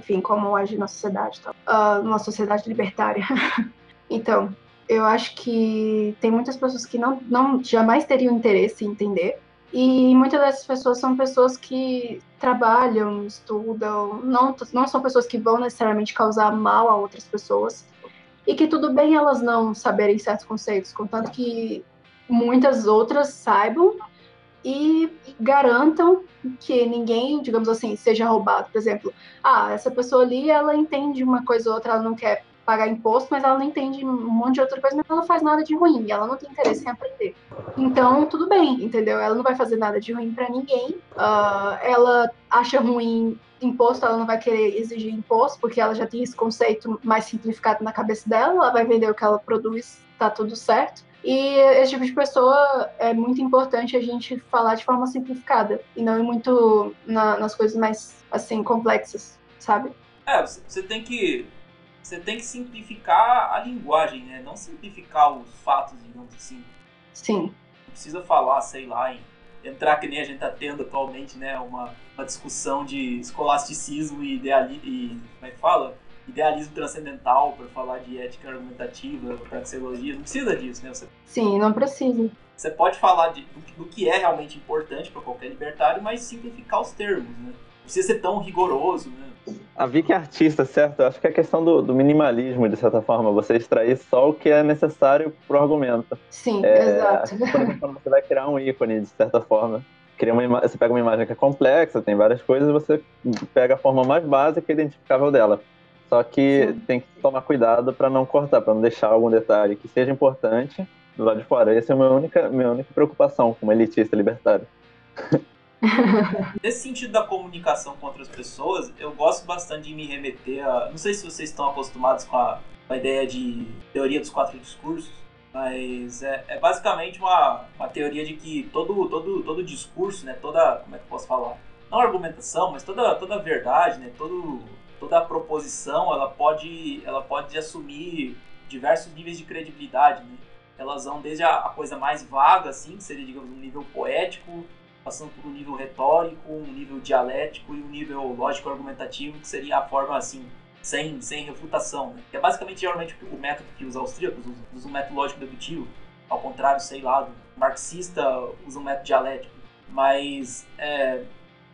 Enfim, como agir na sociedade, tá? uh, sociedade libertária. então, eu acho que tem muitas pessoas que não, não jamais teriam interesse em entender e muitas dessas pessoas são pessoas que trabalham, estudam, não, não são pessoas que vão necessariamente causar mal a outras pessoas. E que tudo bem elas não saberem certos conceitos, contanto que muitas outras saibam e garantam que ninguém, digamos assim, seja roubado. Por exemplo, ah, essa pessoa ali, ela entende uma coisa ou outra, ela não quer pagar imposto, mas ela não entende um monte de outra coisa, mas ela faz nada de ruim, ela não tem interesse em aprender. Então, tudo bem, entendeu? Ela não vai fazer nada de ruim para ninguém. Uh, ela acha ruim imposto, ela não vai querer exigir imposto, porque ela já tem esse conceito mais simplificado na cabeça dela, ela vai vender o que ela produz, tá tudo certo. E esse tipo de pessoa é muito importante a gente falar de forma simplificada e não ir muito na, nas coisas mais assim complexas, sabe? É, você tem que você tem que simplificar a linguagem, né? Não simplificar os fatos, digamos assim. Sim. Não precisa falar, sei lá, em entrar que nem a gente está tendo atualmente, né? Uma, uma discussão de escolasticismo e idealismo. E, como é que fala? Idealismo transcendental para falar de ética argumentativa, praxeologia. Não precisa disso, né? Você, Sim, não precisa. Você pode falar de, do, do que é realmente importante para qualquer libertário, mas simplificar os termos, né? Não precisa ser tão rigoroso, né? A Vicky é artista, certo? Eu acho que é questão do, do, minimalismo, de certa forma. Você extrair só o que é necessário pro argumento. Sim, é, exato. Quando você vai criar um ícone, de certa forma. Cria uma você pega uma imagem que é complexa, tem várias coisas, você pega a forma mais básica e identificável dela. Só que Sim. tem que tomar cuidado para não cortar, para não deixar algum detalhe que seja importante do lado de fora. Essa é a minha única, minha única preocupação como elitista libertário. Nesse sentido da comunicação com outras pessoas, eu gosto bastante de me remeter a. Não sei se vocês estão acostumados com a, com a ideia de teoria dos quatro discursos, mas é, é, basicamente uma, uma teoria de que todo, todo, todo discurso, né, toda. Como é que eu posso falar? Não argumentação, mas toda, toda verdade, né, todo, toda a proposição, ela pode, ela pode assumir diversos níveis de credibilidade, né? Elas vão desde a, a coisa mais vaga, assim, que seria, digamos, um nível poético, passando por um nível retórico, um nível dialético e um nível lógico-argumentativo, que seria a forma assim, sem, sem refutação. Né? Que é basicamente geralmente o método que os austríacos usam, um método lógico-dedutivo, ao contrário, sei lá, do marxista usa um método dialético. Mas é,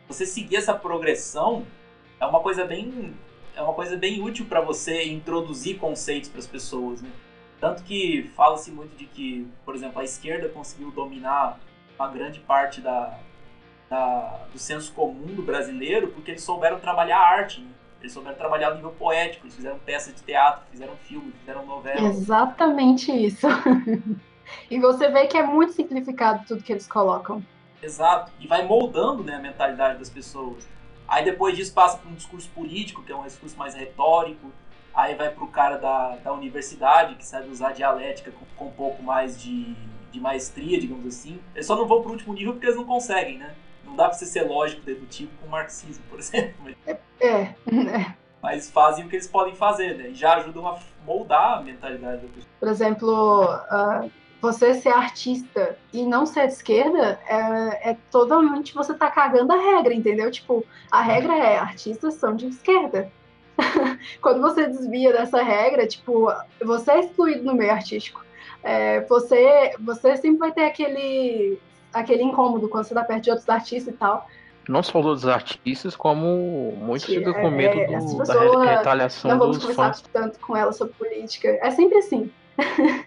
você seguir essa progressão é uma coisa bem é uma coisa bem útil para você introduzir conceitos para as pessoas, né? Tanto que fala-se muito de que, por exemplo, a esquerda conseguiu dominar uma grande parte da, da, do senso comum do brasileiro, porque eles souberam trabalhar a arte, né? Eles souberam trabalhar no nível poético, eles fizeram peças de teatro, fizeram filme, fizeram novela. Exatamente isso. e você vê que é muito simplificado tudo que eles colocam. Exato. E vai moldando né, a mentalidade das pessoas. Aí depois disso passa para um discurso político, que é um discurso mais retórico. Aí vai para o cara da, da universidade, que sabe usar dialética com, com um pouco mais de de maestria, digamos assim, eles só não vão para o último nível porque eles não conseguem, né? Não dá para você ser lógico dedutivo com o marxismo, por exemplo. É, é. Mas fazem o que eles podem fazer, né? E já ajudam a moldar a mentalidade da pessoa. Por exemplo, uh, você ser artista e não ser de esquerda é, é totalmente você tá cagando a regra, entendeu? Tipo, a regra é artistas são de esquerda. Quando você desvia dessa regra, tipo, você é excluído no meio artístico é, você, você sempre vai ter aquele, aquele incômodo quando você está perto de outros artistas e tal. Não só dos artistas, como muitos ficam com medo é, do, da retaliação não vamos dos conversar fãs. tanto com ela sobre política. É sempre assim.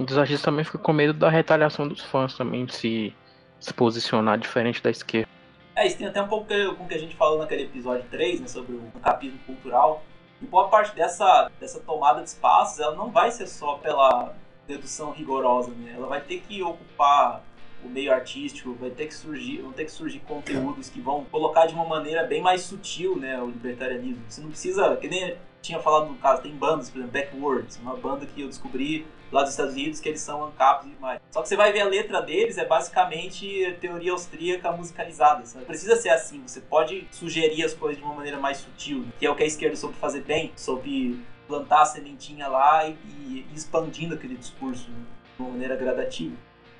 Muitos artistas também ficam com medo da retaliação dos fãs também, de se, se posicionar diferente da esquerda. É, isso tem até um pouco com o que a gente falou naquele episódio 3, né, sobre o capismo cultural. E boa parte dessa, dessa tomada de espaços, ela não vai ser só pela dedução rigorosa, né? Ela vai ter que ocupar o meio artístico, vai ter que surgir, vão ter que surgir conteúdos que vão colocar de uma maneira bem mais sutil, né, o libertarianismo. Você não precisa, que nem tinha falado no caso, tem bandas, por exemplo, Backwards, uma banda que eu descobri lá dos Estados Unidos que eles são ANCAPs e mais. Só que você vai ver a letra deles, é basicamente teoria austríaca musicalizada. Sabe? Precisa ser assim, você pode sugerir as coisas de uma maneira mais sutil, que é o que a esquerda soube fazer bem, soube plantar a sementinha lá e, e expandindo aquele discurso de uma maneira gradativa.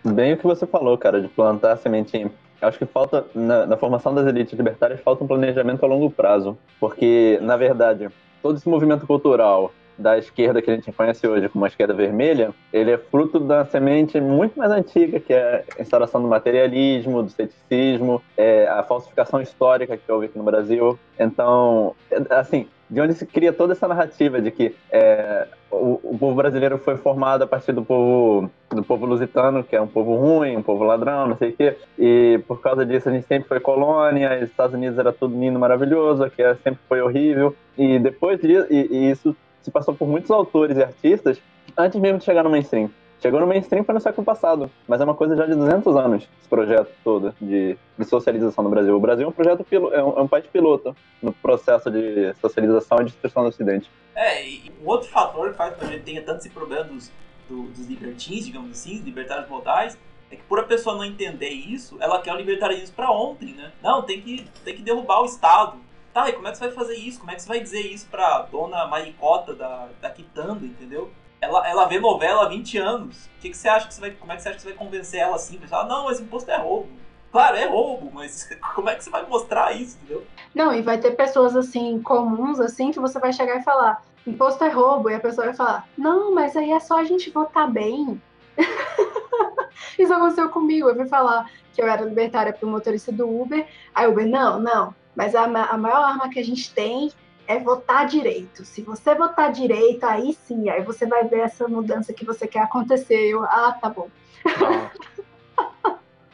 Bem o que você falou, cara, de plantar a sementinha. Acho que falta, na, na formação das elites libertárias, falta um planejamento a longo prazo. Porque, na verdade, todo esse movimento cultural da esquerda que a gente conhece hoje como a esquerda vermelha, ele é fruto da semente muito mais antiga, que é a instalação do materialismo, do ceticismo, é, a falsificação histórica que houve aqui no Brasil. Então, assim, de onde se cria toda essa narrativa de que é, o, o, povo brasileiro foi formado a partir do povo do povo lusitano, que é um povo ruim, um povo ladrão, não sei o quê, e por causa disso a gente sempre foi colônia, os Estados Unidos era tudo lindo, maravilhoso, aqui sempre foi horrível, e depois disso, e, e isso se passou por muitos autores e artistas antes mesmo de chegar no mainstream. Chegou no mainstream foi no século passado, mas é uma coisa já de 200 anos, esse projeto todo de, de socialização no Brasil. O Brasil é um projeto é um, é um país piloto no processo de socialização e destruição do Ocidente. É, e um outro fator que faz com que a gente tenha tanto esse problema dos, do, dos libertins, digamos assim, libertários modais, é que por a pessoa não entender isso, ela quer o libertarismo para ontem, né? Não, tem que, tem que derrubar o Estado. Tá, e como é que você vai fazer isso? Como é que você vai dizer isso pra dona Maricota da, da Quitanda, entendeu? Ela, ela vê novela há 20 anos. Que, que você acha que você vai. Como é que você acha que você vai convencer ela assim? Pensar, não, mas imposto é roubo. Claro, é roubo, mas como é que você vai mostrar isso, entendeu? Não, e vai ter pessoas assim, comuns, assim, que você vai chegar e falar, imposto é roubo, e a pessoa vai falar, não, mas aí é só a gente votar bem. Isso aconteceu comigo. Eu fui falar que eu era libertária para o motorista do Uber. Aí o Uber, não, não, mas a, a maior arma que a gente tem é votar direito. Se você votar direito, aí sim, aí você vai ver essa mudança que você quer acontecer. Eu, ah, tá bom.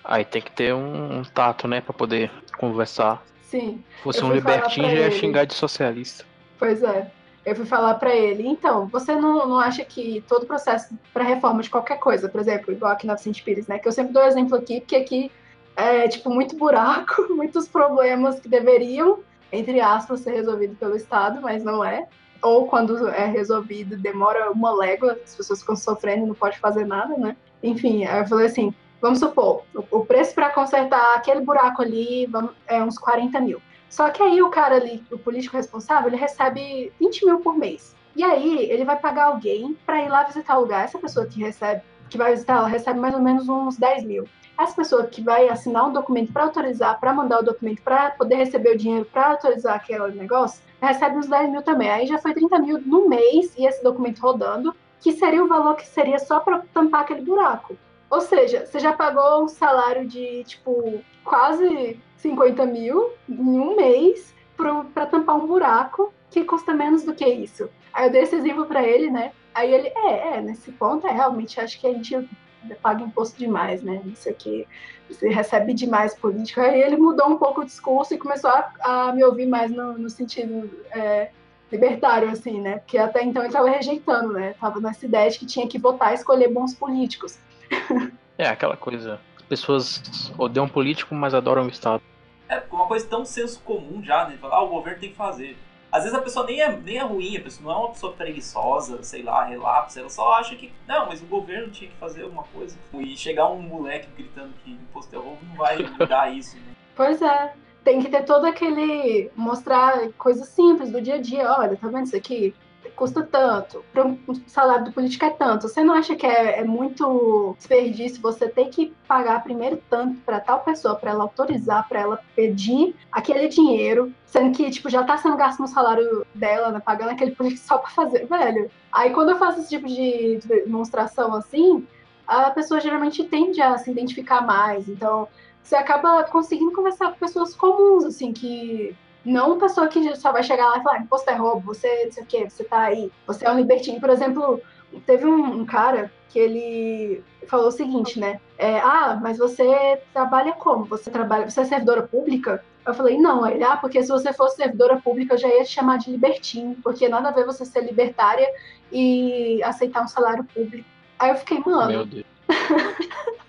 aí tem que ter um, um tato, né, para poder conversar. Sim. Se fosse um libertinho, já ia xingar de socialista. Pois é. Eu fui falar para ele, então, você não, não acha que todo processo para reforma de qualquer coisa, por exemplo, igual aqui na Vicente Pires, né, que eu sempre dou exemplo aqui, porque aqui é, tipo, muito buraco, muitos problemas que deveriam, entre aspas, ser resolvidos pelo Estado, mas não é. Ou quando é resolvido, demora uma légua, as pessoas ficam sofrendo, não pode fazer nada, né? Enfim, aí eu falei assim, vamos supor, o preço para consertar aquele buraco ali é uns 40 mil. Só que aí o cara ali, o político responsável, ele recebe 20 mil por mês. E aí ele vai pagar alguém para ir lá visitar o lugar. Essa pessoa que recebe, que vai visitar, ela recebe mais ou menos uns 10 mil essa pessoa que vai assinar um documento para autorizar, para mandar o documento para poder receber o dinheiro para autorizar aquele negócio, recebe uns 10 mil também. Aí já foi 30 mil no mês e esse documento rodando, que seria o valor que seria só para tampar aquele buraco. Ou seja, você já pagou um salário de, tipo, quase 50 mil em um mês para tampar um buraco que custa menos do que isso. Aí eu dei esse exemplo para ele, né? Aí ele, é, é, nesse ponto, é, realmente, acho que a gente paga imposto demais, né? Isso aqui, você recebe demais político. Aí ele mudou um pouco o discurso e começou a, a me ouvir mais no, no sentido é, libertário, assim, né? Porque até então ele estava rejeitando, né? Tava nessa ideia de que tinha que votar e escolher bons políticos. É, aquela coisa. As pessoas odeiam político, mas adoram o Estado. É, uma coisa tão senso comum já, né? Falar, ah, o governo tem que fazer. Às vezes a pessoa nem é, nem é ruim, a pessoa não é uma pessoa preguiçosa, sei lá, relapsa, ela só acha que, não, mas o governo tinha que fazer alguma coisa. E chegar um moleque gritando que imposto é roubo não vai mudar isso, né? Pois é. Tem que ter todo aquele. mostrar coisas simples do dia a dia. Olha, tá vendo isso aqui? Custa tanto, para um salário do político é tanto. Você não acha que é, é muito desperdício você ter que pagar primeiro tanto para tal pessoa, para ela autorizar, para ela pedir aquele dinheiro, sendo que tipo já está sendo gasto no salário dela, né, pagando aquele político só para fazer, velho. Aí quando eu faço esse tipo de demonstração assim, a pessoa geralmente tende a se identificar mais. Então, você acaba conseguindo conversar com pessoas comuns, assim, que não uma pessoa que só vai chegar lá e falar, imposto é roubo, você não sei o quê, você tá aí, você é um libertino. Por exemplo, teve um, um cara que ele falou o seguinte, né? É, ah, mas você trabalha como? Você trabalha, você é servidora pública? Eu falei, não, ele, ah, porque se você fosse servidora pública, eu já ia te chamar de libertino, porque nada a ver você ser libertária e aceitar um salário público. Aí eu fiquei, mano. Meu Deus.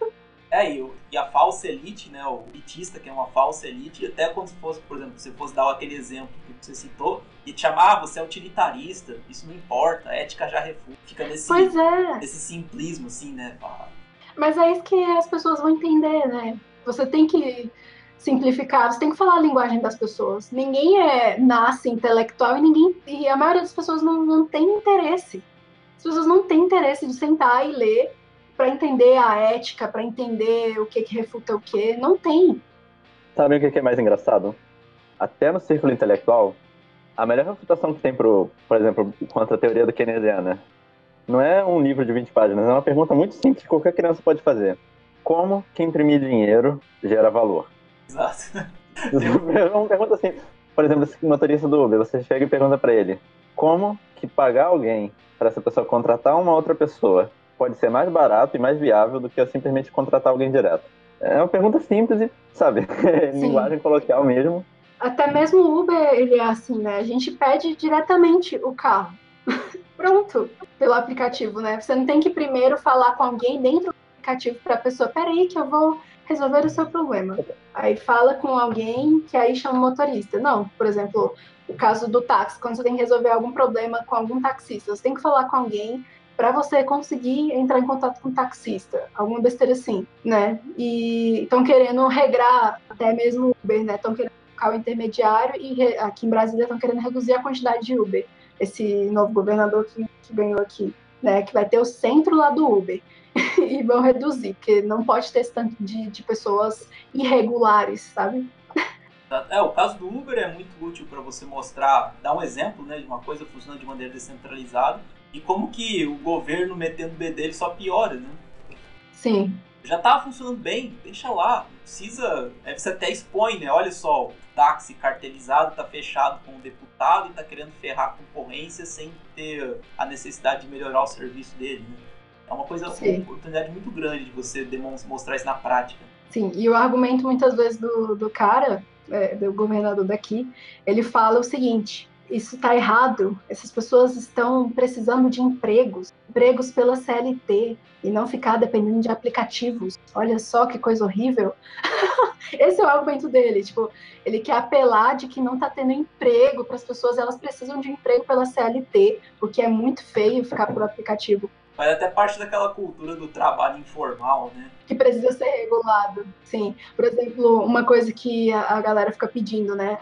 É, e, e, a falsa elite, né, o elitista, que é uma falsa elite, até quando fosse, por exemplo, se fosse dar aquele exemplo que você citou, e te chamar, ah, você é utilitarista, isso não importa, a ética já refuta. Fica nesse, pois é. nesse simplismo, assim, né? Mas é isso que as pessoas vão entender, né? Você tem que simplificar, você tem que falar a linguagem das pessoas. Ninguém é nasce intelectual e ninguém e a maioria das pessoas não, não tem interesse. As pessoas não têm interesse de sentar e ler para entender a ética, para entender o que, que refuta o que. Não tem. Sabe o que é mais engraçado? Até no círculo intelectual, a melhor refutação que tem, pro, por exemplo, contra a teoria do keynesiana, não é um livro de 20 páginas, é uma pergunta muito simples que qualquer criança pode fazer. Como que imprimir dinheiro gera valor? Exato. É uma pergunta assim, por exemplo, esse motorista do Uber, você chega e pergunta para ele, como que pagar alguém para essa pessoa contratar uma outra pessoa pode ser mais barato e mais viável do que eu simplesmente contratar alguém direto? É uma pergunta simples e, sabe, linguagem coloquial mesmo. Até mesmo o Uber, ele é assim, né? A gente pede diretamente o carro. Pronto, pelo aplicativo, né? Você não tem que primeiro falar com alguém dentro do aplicativo para a pessoa, peraí que eu vou resolver o seu problema. Aí fala com alguém que aí chama o motorista. Não, por exemplo, o caso do táxi, quando você tem que resolver algum problema com algum taxista, você tem que falar com alguém para você conseguir entrar em contato com o taxista, alguma besteira assim, né? E estão querendo regrar até mesmo Uber, né? Estão querendo colocar o intermediário e aqui em Brasília estão querendo reduzir a quantidade de Uber. Esse novo governador que, que ganhou aqui, né? Que vai ter o centro lá do Uber e vão reduzir, porque não pode ter esse tanto de, de pessoas irregulares, sabe? É, o caso do Uber é muito útil para você mostrar, dar um exemplo né, de uma coisa funcionando de maneira descentralizada e como que o governo metendo o bedelho só piora, né? Sim. Já tava funcionando bem, deixa lá. Não precisa. Aí você até expõe, né? Olha só, o táxi cartelizado tá fechado com o deputado e tá querendo ferrar a concorrência sem ter a necessidade de melhorar o serviço dele, né? É uma coisa, Sim. uma oportunidade muito grande de você demonstrar isso na prática. Sim, e o argumento muitas vezes do, do cara, é, do governador daqui, ele fala o seguinte: isso está errado. Essas pessoas estão precisando de empregos, empregos pela CLT e não ficar dependendo de aplicativos. Olha só que coisa horrível. Esse é o argumento dele. Tipo, ele quer apelar de que não está tendo emprego para as pessoas. Elas precisam de emprego pela CLT, porque é muito feio ficar por aplicativo. Mas até parte daquela cultura do trabalho informal, né? Que precisa ser regulado. Sim. Por exemplo, uma coisa que a galera fica pedindo, né?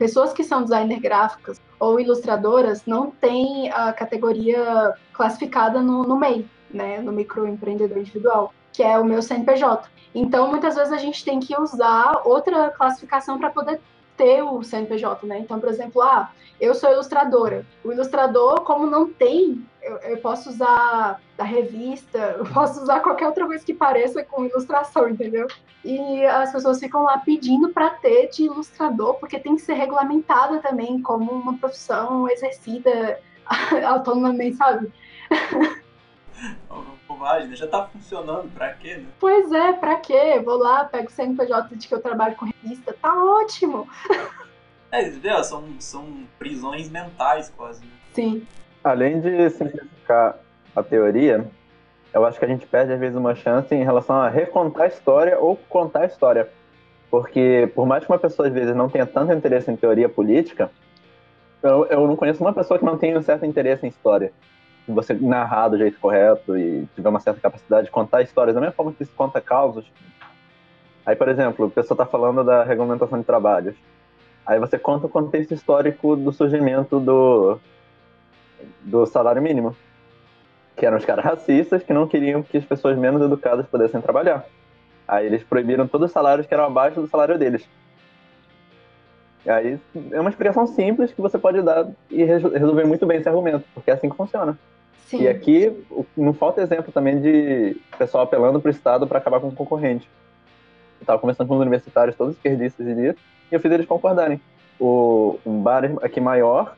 Pessoas que são designer gráficas ou ilustradoras não têm a categoria classificada no, no MEI, né, no microempreendedor individual, que é o meu CNPJ. Então, muitas vezes a gente tem que usar outra classificação para poder ter o CNPJ, né? Então, por exemplo, ah, eu sou ilustradora. O ilustrador, como não tem, eu, eu, posso usar da revista, eu posso usar qualquer outra coisa que pareça com ilustração, entendeu? E as pessoas ficam lá pedindo para ter de ilustrador, porque tem que ser regulamentada também como uma profissão exercida autonomamente, sabe? Bobagem, né? Já tá funcionando, pra quê, né? Pois é, pra quê? Vou lá, pego o CNPJ de que eu trabalho com revista, tá ótimo! É, entendeu? São, são prisões mentais quase. Né? Sim. Além de simplificar a teoria, eu acho que a gente perde às vezes uma chance em relação a recontar a história ou contar a história. Porque por mais que uma pessoa às vezes não tenha tanto interesse em teoria política, eu, eu não conheço uma pessoa que não tenha um certo interesse em história. Você narrar do jeito correto e tiver uma certa capacidade de contar histórias, da mesma forma que se conta causos. Aí, por exemplo, a pessoa está falando da regulamentação de trabalhos. Aí você conta o contexto histórico do surgimento do, do salário mínimo. Que eram os caras racistas que não queriam que as pessoas menos educadas pudessem trabalhar. Aí eles proibiram todos os salários que eram abaixo do salário deles. Aí é uma explicação simples que você pode dar e resolver muito bem esse argumento, porque é assim que funciona. Sim. E aqui não falta exemplo também de pessoal apelando para o Estado para acabar com o concorrente. Eu estava conversando com os universitários, todos esquerdistas e e eu fiz eles concordarem. O, um bar aqui maior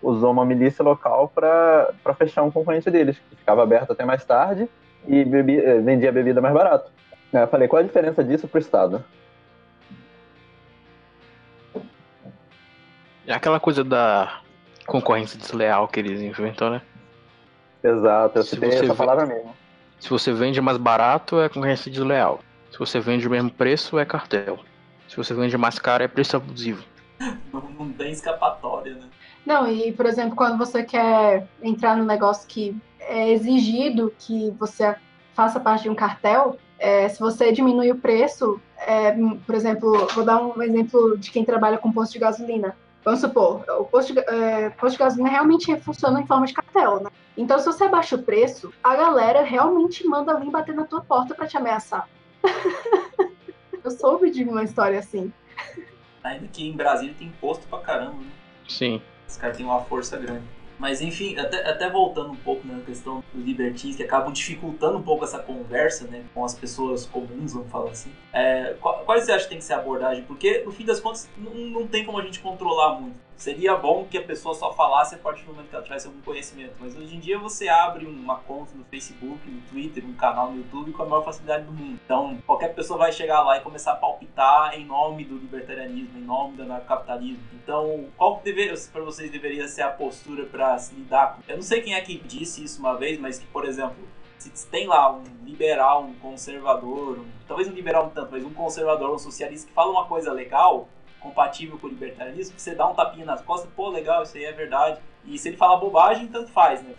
usou uma milícia local para fechar um concorrente deles, que ficava aberto até mais tarde e bebi, eh, vendia bebida mais barato. Eu falei, qual a diferença disso para o Estado? É aquela coisa da concorrência desleal que eles inventam, né? Exato, eu citei essa palavra mesmo. Se você vende mais barato, é concorrência desleal. Se você vende o mesmo preço, é cartel. Se você vende mais caro, é preço abusivo. Não, não tem escapatória, né? Não, e por exemplo, quando você quer entrar num negócio que é exigido que você faça parte de um cartel, é, se você diminui o preço, é, por exemplo, vou dar um exemplo de quem trabalha com posto de gasolina. Vamos supor, o posto de, é, posto de gasolina realmente funciona em forma de cartel, né? Então, se você abaixa o preço, a galera realmente manda alguém bater na tua porta para te ameaçar. Eu soube de uma história assim. Ainda que em Brasília tem imposto pra caramba, né? Sim. Os caras têm uma força grande. Mas enfim, até, até voltando um pouco na questão dos libertins, que acabam dificultando um pouco essa conversa né, com as pessoas comuns, vamos falar assim. É, quais você acha que tem que ser a abordagem? Porque, no fim das contas, não, não tem como a gente controlar muito. Seria bom que a pessoa só falasse a partir do momento que ela tivesse algum conhecimento. Mas hoje em dia você abre uma conta no Facebook, no Twitter, um canal no YouTube com a maior facilidade do mundo. Então qualquer pessoa vai chegar lá e começar a palpitar em nome do libertarianismo, em nome do anarcocapitalismo. Então qual para vocês deveria ser a postura para se lidar com? Eu não sei quem é que disse isso uma vez, mas que, por exemplo, se tem lá um liberal, um conservador, um, talvez um liberal um tanto, mas um conservador, um socialista que fala uma coisa legal, compatível com o libertarianismo, você dá um tapinha nas costas, pô, legal, isso aí é verdade. E se ele falar bobagem, tanto faz, né?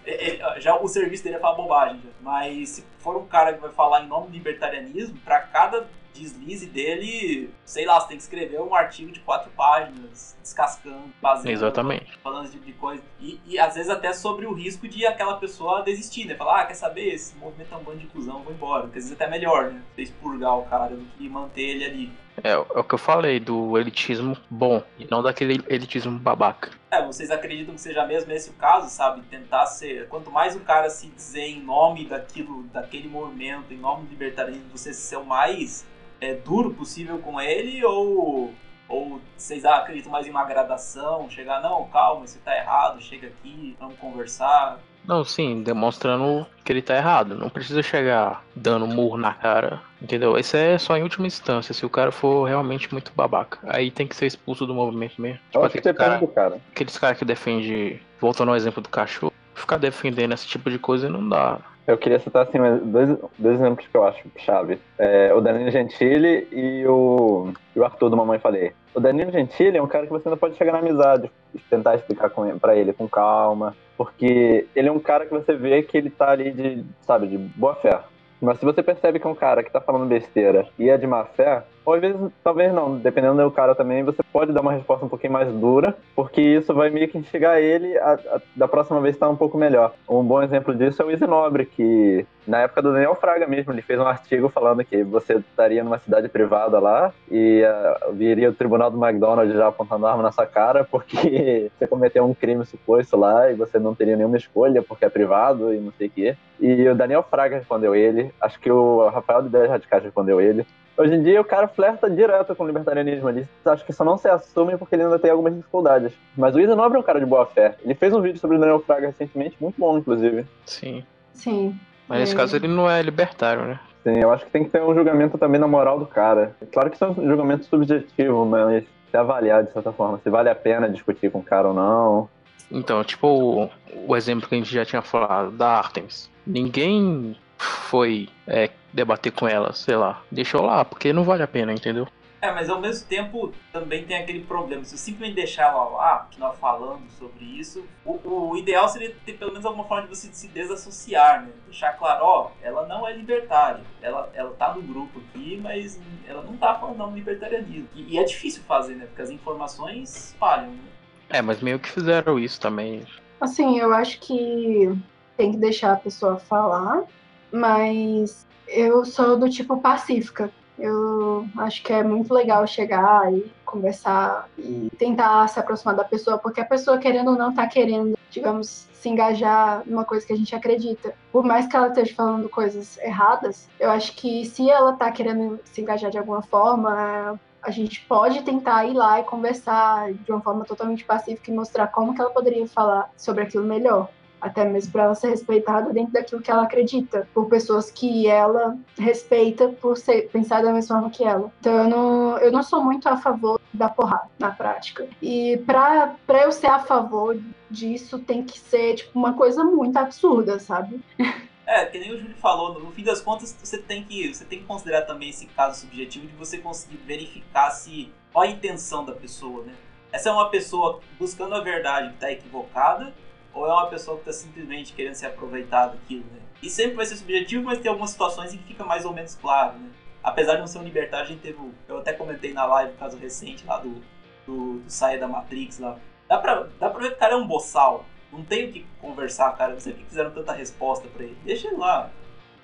já o serviço dele é falar bobagem, já. mas se for um cara que vai falar em nome do libertarianismo, para cada deslize dele, sei lá, você tem que escrever um artigo de quatro páginas, descascando, fazendo, Exatamente. falando esse tipo de coisa. E, e às vezes até sobre o risco de aquela pessoa desistir, né? Falar, ah, quer saber, esse movimento é um bando de cuzão, vou embora. Porque às vezes é até melhor, né? Você expurgar o cara do que manter ele ali. É, é o que eu falei, do elitismo bom, e não daquele elitismo babaca. É, vocês acreditam que seja mesmo esse o caso, sabe? Tentar ser. Quanto mais o cara se dizer em nome daquilo, daquele movimento, em nome do libertarismo, você ser o mais é, duro possível com ele, ou, ou vocês acreditam mais em uma gradação? Chegar, não, calma, você tá errado, chega aqui, vamos conversar. Não, sim, demonstrando que ele tá errado. Não precisa chegar dando murro na cara, entendeu? Isso é só em última instância, se o cara for realmente muito babaca. Aí tem que ser expulso do movimento mesmo. Tipo, Eu acho que depende cara, do cara. Aqueles caras que defendem, voltando ao exemplo do cachorro, ficar defendendo esse tipo de coisa não dá. Eu queria citar assim, dois, dois exemplos que eu acho chave. É, o Danilo Gentili e o, e o Arthur do Mamãe Falei. O Danilo Gentili é um cara que você ainda pode chegar na amizade, tentar explicar com, pra ele com calma, porque ele é um cara que você vê que ele tá ali de, sabe, de boa fé. Mas se você percebe que é um cara que tá falando besteira e é de má fé, ou às vezes, talvez não, dependendo do cara também, você pode dar uma resposta um pouquinho mais dura, porque isso vai meio que instigar ele a, a, da próxima vez estar um pouco melhor. Um bom exemplo disso é o Easy Nobre, que na época do Daniel Fraga mesmo, ele fez um artigo falando que você estaria numa cidade privada lá e uh, viria o tribunal do McDonald's já apontando arma na sua cara porque você cometeu um crime suposto lá e você não teria nenhuma escolha porque é privado e não sei o quê. E o Daniel Fraga respondeu ele, acho que o Rafael de Ideias Radicais respondeu ele. Hoje em dia o cara flerta direto com o libertarianismo. Ele acho que só não se assume porque ele ainda tem algumas dificuldades. Mas o Isa Nobre é um cara de boa fé. Ele fez um vídeo sobre o Daniel Fraga recentemente, muito bom, inclusive. Sim. Sim. Mas nesse é. caso ele não é libertário, né? Sim, eu acho que tem que ter um julgamento também na moral do cara. Claro que isso é um julgamento subjetivo, mas se avaliar de certa forma, se vale a pena discutir com o cara ou não. Então, tipo o, o exemplo que a gente já tinha falado da Artemis. Ninguém foi é, debater com ela, sei lá. Deixou lá, porque não vale a pena, entendeu? É, mas ao mesmo tempo também tem aquele problema. Se eu simplesmente deixar ela lá, continuar falando sobre isso, o, o, ideal seria ter pelo menos alguma forma de você se desassociar, né? Deixar claro, ó, ela não é libertária. Ela, ela tá no grupo aqui, mas ela não tá falando não libertarianismo. E, e é difícil fazer, né? Porque as informações espalham, né? É, mas meio que fizeram isso também. Assim, eu acho que tem que deixar a pessoa falar, mas eu sou do tipo pacífica. Eu acho que é muito legal chegar e conversar e tentar se aproximar da pessoa, porque a pessoa, querendo ou não, tá querendo, digamos, se engajar numa coisa que a gente acredita. Por mais que ela esteja falando coisas erradas, eu acho que se ela tá querendo se engajar de alguma forma, a gente pode tentar ir lá e conversar de uma forma totalmente pacífica e mostrar como que ela poderia falar sobre aquilo melhor até mesmo para ela ser respeitada dentro daquilo que ela acredita, por pessoas que ela respeita por ser, pensar da mesma forma que ela. Então eu não, eu não sou muito a favor da porrada na prática. E para eu ser a favor disso tem que ser tipo uma coisa muito absurda, sabe? É, que nem o Júlio falou, no fim das contas você tem que, você tem que considerar também esse caso subjetivo de você conseguir verificar se qual a intenção da pessoa, né? Essa é uma pessoa buscando a verdade que está equivocada ou é uma pessoa que está simplesmente querendo se aproveitar daquilo, né? E sempre vai ser subjetivo, mas tem algumas situações em que fica mais ou menos claro, né? Apesar de não ser um libertário, a gente teve, eu até comentei na live o caso recente lá do, do, do Saia da Matrix lá. Dá pra, dá pra ver que o cara é um boçal, não tem o que conversar, cara. Não sei o que fizeram tanta resposta para ele. Deixa ele lá.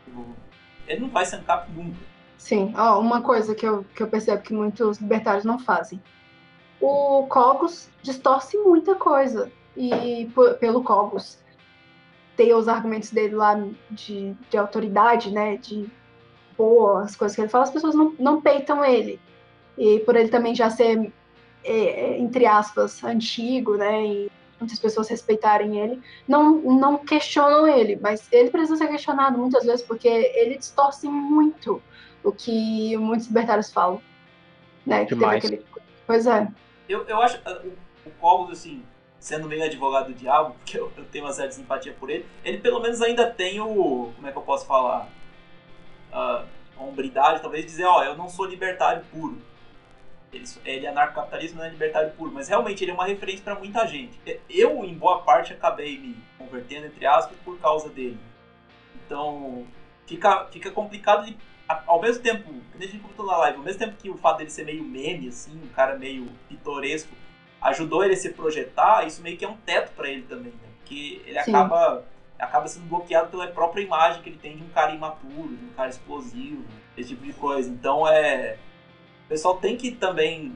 Tipo, ele não vai ser ANCAP nunca. Sim, ó, uma coisa que eu, que eu percebo que muitos libertários não fazem. O Cogos distorce muita coisa. E pelo Cogos ter os argumentos dele lá de, de autoridade, né? De boa, as coisas que ele fala, as pessoas não, não peitam ele. E por ele também já ser, é, entre aspas, antigo, né? E muitas pessoas respeitarem ele, não, não questionam ele, mas ele precisa ser questionado muitas vezes porque ele distorce muito o que muitos libertários falam. Né? Demais. Aquele... Pois é. Eu, eu acho uh, o, Cogos, assim, sendo meio advogado do diabo, porque eu, eu, tenho uma certa simpatia por ele, ele pelo menos ainda tem o. Como é que eu posso falar? Uh, a hombridade, talvez, dizer: Ó, oh, eu não sou libertário puro ele, ele é anarcocapitalismo, não é libertário puro, mas realmente ele é uma referência para muita gente. Eu, em boa parte, acabei me convertendo, entre aspas, por causa dele. Então, fica, fica complicado de, ao mesmo tempo, como a gente comentou na live, ao mesmo tempo que o fato dele ser meio meme, assim, um cara meio pitoresco, ajudou ele a se projetar, isso meio que é um teto para ele também, né? Porque ele Sim. acaba acaba sendo bloqueado pela própria imagem que ele tem de um cara imaturo, de um cara explosivo, esse tipo de coisa. Então é pessoal tem que também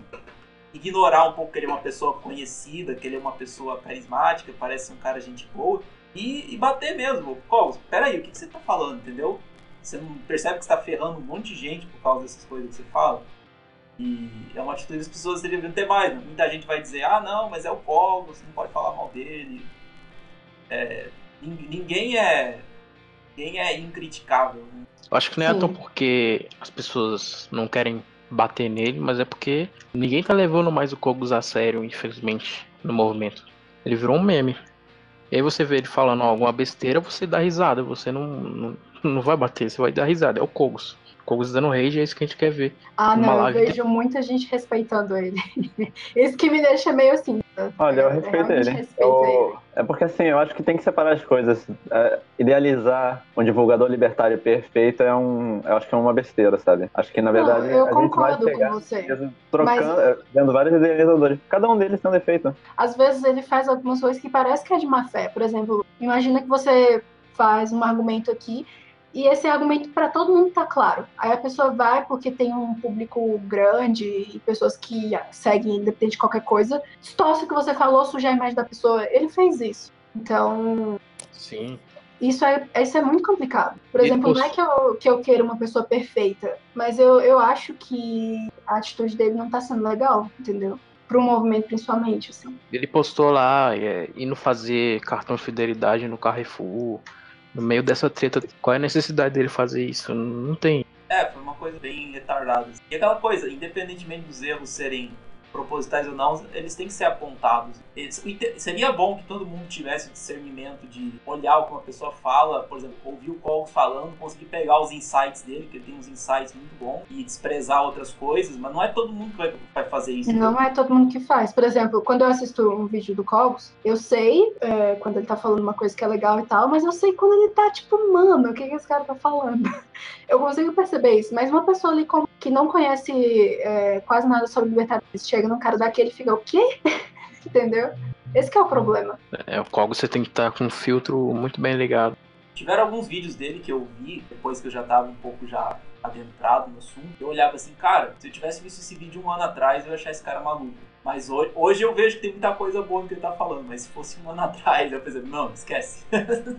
ignorar um pouco que ele é uma pessoa conhecida, que ele é uma pessoa carismática, parece um cara gente boa, e, e bater mesmo. Pô, peraí, o que, que você tá falando, entendeu? Você não percebe que você tá ferrando um monte de gente por causa dessas coisas que você fala? E é uma atitude que as pessoas deveriam ter mais. Né? Muita gente vai dizer, ah não, mas é o Paulo, você não pode falar mal dele. É, ninguém é. Ninguém é incriticável. Né? Eu acho que não é toa porque as pessoas não querem bater nele, mas é porque ninguém tá levando mais o Kogos a sério, infelizmente, no movimento. Ele virou um meme. E aí você vê ele falando alguma besteira, você dá risada, você não, não, não vai bater, você vai dar risada. É o Kogos. Kogos dando rage, é isso que a gente quer ver. Ah, não, eu vejo muita gente respeitando ele. isso que me deixa meio assim. Olha, eu respeito eu ele. Eu... ele. É porque assim, eu acho que tem que separar as coisas. É, idealizar um divulgador libertário perfeito é um. Eu acho que é uma besteira, sabe? Acho que na verdade. Não, eu a gente vai pegar, com você. Trocando, mas... É, vendo vários idealizadores. Cada um deles tem um defeito. Às vezes ele faz algumas coisas que parece que é de má fé. Por exemplo, imagina que você faz um argumento aqui e esse argumento para todo mundo tá claro. Aí a pessoa vai porque tem um público grande e pessoas que seguem independente de qualquer coisa, o que você falou, sujar a imagem da pessoa. Ele fez isso. Então. Sim. Isso é, isso é muito complicado. Por exemplo, não é que eu, que eu queira uma pessoa perfeita, mas eu, eu acho que a atitude dele não tá sendo legal, entendeu? Pro movimento, principalmente, assim. Ele postou lá, é, indo fazer cartão de fidelidade no Carrefour no meio dessa treta, qual é a necessidade dele fazer isso? Não tem. É, foi uma coisa bem retardada. E aquela coisa, independentemente dos erros serem propositais ou não, eles têm que ser apontados. seria bom que todo mundo tivesse o discernimento de olhar o que uma pessoa fala, por exemplo, ouvir o Cole falando, conseguir pegar os insights dele, que ele tem uns insights muito bons, e desprezar outras coisas, mas não é todo mundo que vai, vai fazer isso. Não é todo mundo que faz. Por exemplo, quando eu assisto um vídeo do Cogos, eu sei é, quando ele tá falando uma coisa que é legal e tal, mas eu sei quando ele tá tipo, mano, o que, que esse cara tá falando? Eu consigo perceber isso, mas uma pessoa ali que não conhece é, quase nada sobre libertadores chega chega num cara daquele e fica, o quê? Entendeu? Esse é o problema. É, o Kogo você tem que estar com um filtro muito bem ligado. Tiveram alguns vídeos dele que eu vi, depois que eu já tava um pouco já adentrado no assunto, eu olhava assim, cara, se eu tivesse visto esse vídeo um ano atrás, eu ia achar esse cara maluco. Mas hoje, hoje eu vejo que tem muita coisa boa no que ele tá falando, mas se fosse um ano atrás, eu pensei, não, esquece.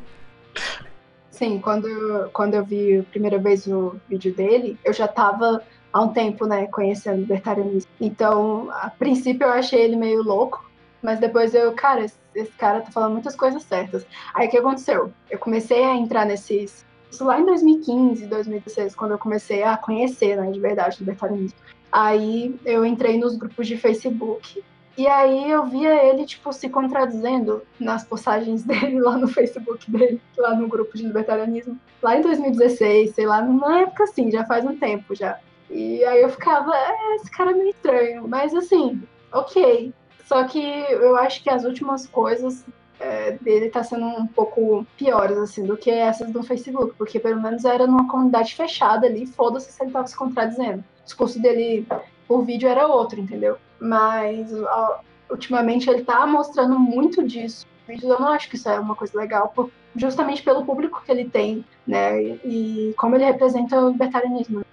Sim, quando, quando eu vi a primeira vez o vídeo dele, eu já tava há um tempo, né, conhecendo libertarianismo. Então, a princípio eu achei ele meio louco, mas depois eu, cara, esse, esse cara tá falando muitas coisas certas. Aí o que aconteceu? Eu comecei a entrar nesses. Isso lá em 2015, 2016, quando eu comecei a conhecer, né, de verdade, o libertarianismo. Aí eu entrei nos grupos de Facebook E aí eu via ele, tipo, se contradizendo nas postagens dele lá no Facebook dele, lá no grupo de libertarianismo, lá em 2016, sei lá, numa época assim, já faz um tempo já. E aí eu ficava, é, esse cara é meio estranho, mas assim, ok. Só que eu acho que as últimas coisas é, dele tá sendo um pouco piores, assim, do que essas do Facebook, porque pelo menos era numa comunidade fechada ali, foda-se se ele tava se contradizendo. O discurso dele por vídeo era outro, entendeu? Mas ó, ultimamente ele tá mostrando muito disso. Eu não acho que isso é uma coisa legal, justamente pelo público que ele tem, né? E como ele representa o libertarianismo.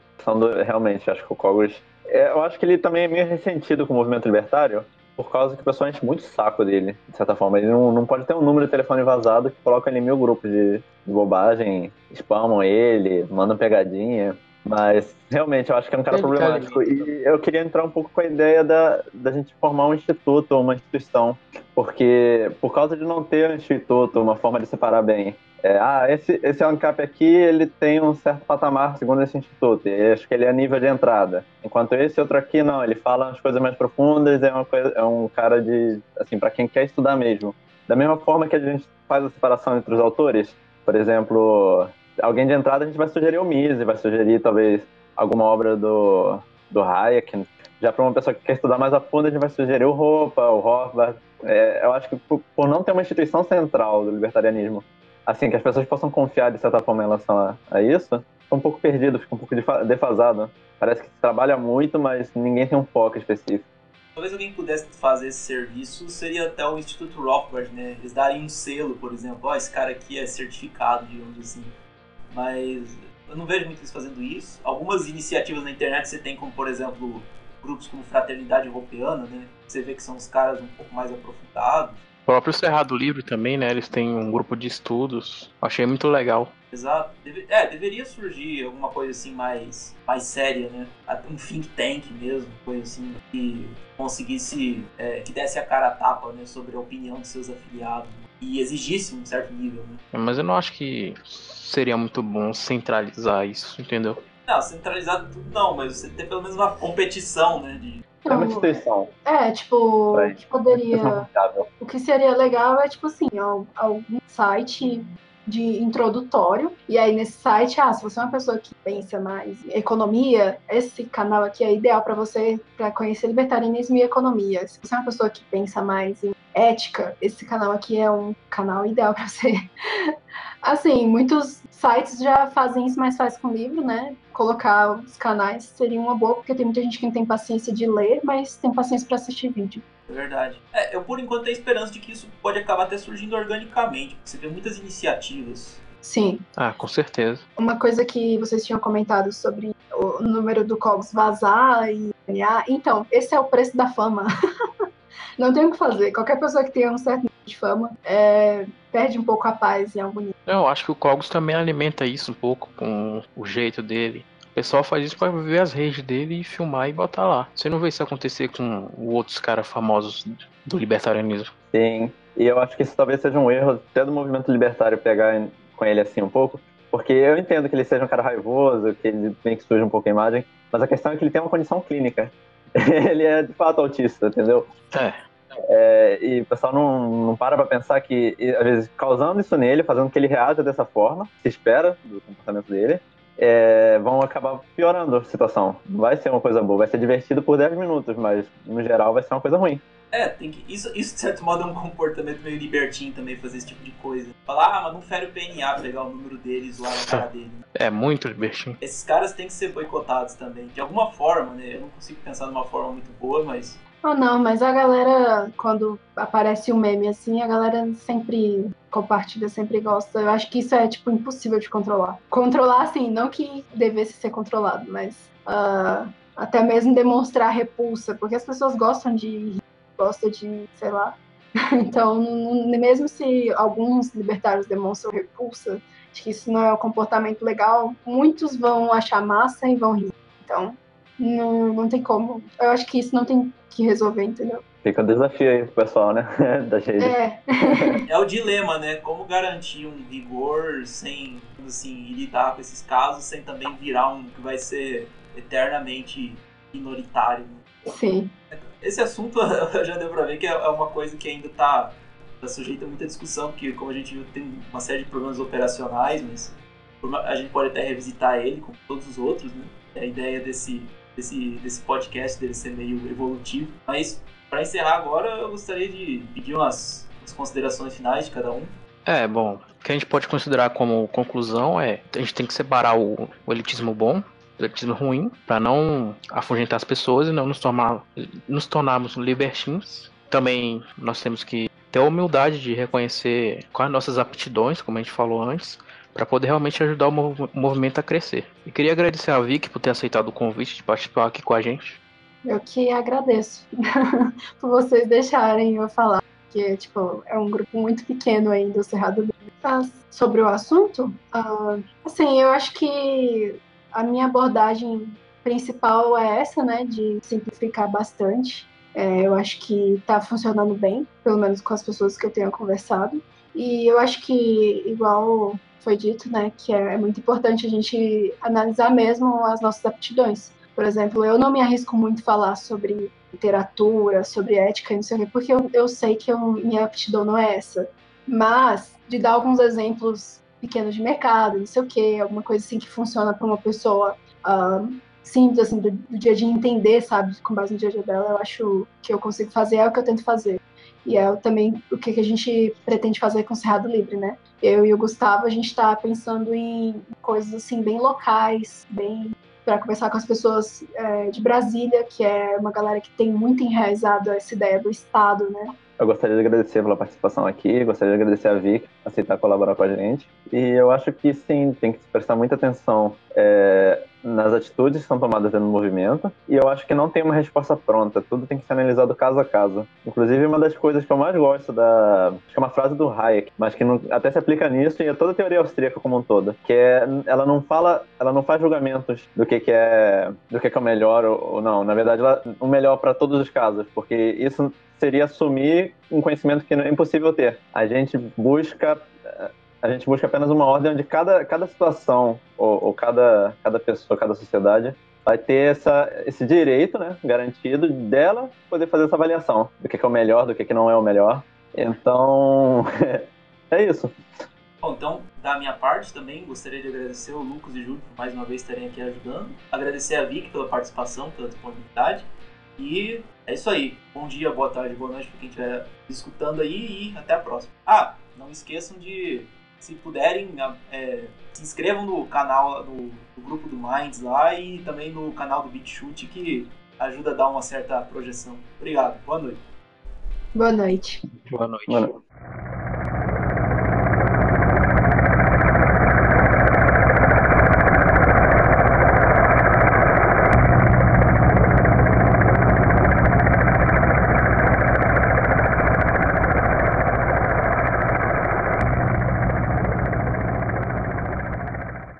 Realmente, acho que o Cogos. É, eu acho que ele também é meio ressentido com o movimento libertário, por causa que o pessoal enche muito saco dele, de certa forma. Ele não, não pode ter um número de telefone vazado que coloca ele em mil grupos de, de bobagem, spamam ele, mandam pegadinha. Mas realmente eu acho que é um cara problemático. E eu queria entrar um pouco com a ideia da, da gente formar um instituto ou uma instituição. Porque por causa de não ter um instituto, uma forma de separar bem. É, ah, esse, esse ANCAP aqui, ele tem um certo patamar segundo esse instituto. E acho que ele é nível de entrada. Enquanto esse outro aqui, não, ele fala as coisas mais profundas, é, uma coisa, é um cara de, assim, para quem quer estudar mesmo. Da mesma forma que a gente faz a separação entre os autores, por exemplo, alguém de entrada a gente vai sugerir o Mise, vai sugerir talvez alguma obra do, do Hayek. Já para uma pessoa que quer estudar mais a fundo, a gente vai sugerir o Roupa, o Rothbard. É, eu acho que por, por, não ter uma instituição central do libertarianismo, assim, que as pessoas possam confiar de certa forma em relação a, a isso, fica um pouco perdido, fica um pouco defasado. Parece que se trabalha muito, mas ninguém tem um foco específico. Talvez alguém pudesse fazer esse serviço, seria até o Instituto Rothbard, né? Eles darem um selo, por exemplo, ó, oh, esse cara aqui é certificado, digamos assim mas eu não vejo muito eles fazendo isso. Algumas iniciativas na internet você tem, como por exemplo, grupos como Fraternidade Europeana, né? Você vê que são os caras um pouco mais aprofundados. O próprio Cerrado Livre também, né? Eles têm um grupo de estudos. Achei muito legal. Exato. Deve, é, deveria surgir alguma coisa assim mais, mais séria, né? Um think tank mesmo, coisa assim, que conseguisse, é, que desse a cara a tapa, né? Sobre a opinião dos seus afiliados e exigisse um certo nível, né? Mas eu não acho que seria muito bom centralizar isso, entendeu? Não, centralizado tudo não, mas você tem pelo menos uma competição, né? De... É uma instituição. É, tipo, o que poderia. O que seria legal é, tipo assim, algum site de introdutório. E aí nesse site, ah, se você é uma pessoa que pensa mais em economia, esse canal aqui é ideal para você para conhecer libertarianismo e economia. Se você é uma pessoa que pensa mais em ética, esse canal aqui é um canal ideal para você. assim, muitos sites já fazem isso mais fácil com livro, né? Colocar os canais seria uma boa, porque tem muita gente que não tem paciência de ler, mas tem paciência para assistir vídeo. É verdade. É, eu por enquanto tenho esperança de que isso pode acabar até surgindo organicamente, porque você vê muitas iniciativas. Sim. Ah, com certeza. Uma coisa que vocês tinham comentado sobre o número do COGS vazar e. Então, esse é o preço da fama. não tem o que fazer. Qualquer pessoa que tenha um certo nível de fama é, perde um pouco a paz em algum nível. Eu acho que o Cogos também alimenta isso um pouco com o jeito dele. O pessoal faz isso para ver as redes dele e filmar e botar lá. Você não vê isso acontecer com outros caras famosos do libertarianismo. Sim, e eu acho que isso talvez seja um erro até do movimento libertário pegar com ele assim um pouco, porque eu entendo que ele seja um cara raivoso, que ele meio que suja um pouco a imagem, mas a questão é que ele tem uma condição clínica. ele é de fato autista, entendeu? É. É, e o pessoal não, não para pra pensar que, às vezes, causando isso nele, fazendo que ele reaja dessa forma, se espera do comportamento dele, é, vão acabar piorando a situação. Não vai ser uma coisa boa, vai ser divertido por 10 minutos, mas no geral vai ser uma coisa ruim. É, tem que, isso, isso de certo modo é um comportamento meio libertino também, fazer esse tipo de coisa. Falar, ah, mas não fere o PNA, pegar o número dele e zoar na cara dele. É muito libertino. Esses caras têm que ser boicotados também, de alguma forma, né? Eu não consigo pensar numa forma muito boa, mas Oh, não, mas a galera, quando aparece um meme assim, a galera sempre compartilha, sempre gosta. Eu acho que isso é, tipo, impossível de controlar. Controlar, assim, não que devesse ser controlado, mas uh, até mesmo demonstrar repulsa, porque as pessoas gostam de gostam de, sei lá. Então, mesmo se alguns libertários demonstram repulsa, de que isso não é um comportamento legal, muitos vão achar massa e vão rir. Então, não, não tem como. Eu acho que isso não tem que resolver, entendeu? Fica um desafio aí pro pessoal, né? da gente. É. é o dilema, né? Como garantir um rigor sem, assim, lidar com esses casos sem também virar um que vai ser eternamente minoritário. Sim. esse assunto já deu pra ver que é, é uma coisa que ainda tá, tá sujeita a muita discussão, porque como a gente viu, tem uma série de problemas operacionais, mas a gente pode até revisitar ele, como todos os outros, né? A ideia desse, desse, desse podcast dele ser meio evolutivo. Mas, para encerrar agora, eu gostaria de pedir umas, umas considerações finais de cada um. É, bom, o que a gente pode considerar como conclusão é a gente tem que separar o, o elitismo bom do elitismo ruim, para não afugentar as pessoas e não nos, tornar, nos tornarmos libertins. Também nós temos que ter a humildade de reconhecer quais nossas aptidões, como a gente falou antes, para poder realmente ajudar o, mov movimento a crescer. E queria agradecer a Vicky por ter aceitado o convite de participar aqui com a gente. Eu que agradeço por vocês deixarem eu falar, porque tipo, é um grupo muito pequeno ainda, o Cerrado sobre o assunto, uh, assim, eu acho que a minha abordagem principal é essa, né, de simplificar bastante. É, eu acho que está funcionando bem, pelo menos com as pessoas que eu tenho conversado. E eu acho que, igual foi dito, né, que é, é muito importante a gente analisar mesmo as nossas aptidões. Por exemplo, eu não me arrisco muito falar sobre literatura, sobre ética não sei o quê, porque eu, eu sei que eu, minha aptidão não é essa. Mas, de dar alguns exemplos pequenos de mercado, não sei o quê, alguma coisa assim que funciona para uma pessoa uh, simples, assim, do, do, dia a dia entender, sabe, com base no dia a dia dela, eu acho que eu consigo fazer, é o que eu tento fazer. E é também o que a gente pretende fazer com o Cerrado Livre, né? Eu e o Gustavo, a gente está pensando em coisas assim bem locais, bem para conversar com as pessoas é, de Brasília, que é uma galera que tem muito enraizado essa ideia do Estado, né? Eu gostaria de agradecer pela participação aqui, gostaria de agradecer a Vic aceitar colaborar com a gente. E eu acho que sim, tem que prestar muita atenção é, nas atitudes que são tomadas dentro do movimento. E eu acho que não tem uma resposta pronta, tudo tem que ser analisado caso a caso. Inclusive, uma das coisas que eu mais gosto da. Acho que é uma frase do Hayek, mas que não, até se aplica nisso e a toda a teoria austríaca como um todo. Que é. Ela não fala. Ela não faz julgamentos do que, que é. do que, que é o melhor ou, ou não. Na verdade, ela, o melhor para todos os casos, porque isso seria assumir um conhecimento que é impossível ter. A gente busca a gente busca apenas uma ordem onde cada, cada situação ou, ou cada, cada pessoa, cada sociedade vai ter essa, esse direito né, garantido dela poder fazer essa avaliação do que é o melhor, do que não é o melhor. Então, é isso. Bom, então, da minha parte também, gostaria de agradecer o Lucas e o Júlio por mais uma vez estarem aqui ajudando. Agradecer a Vicky pela participação, pela disponibilidade. E é isso aí. Bom dia, boa tarde, boa noite para quem estiver escutando aí e até a próxima. Ah, não esqueçam de, se puderem, é, se inscrevam no canal, no, no, grupo do Minds lá e também no canal do BitChute que ajuda a dar uma certa projeção. Obrigado, boa noite. Boa noite. Boa noite. Boa noite.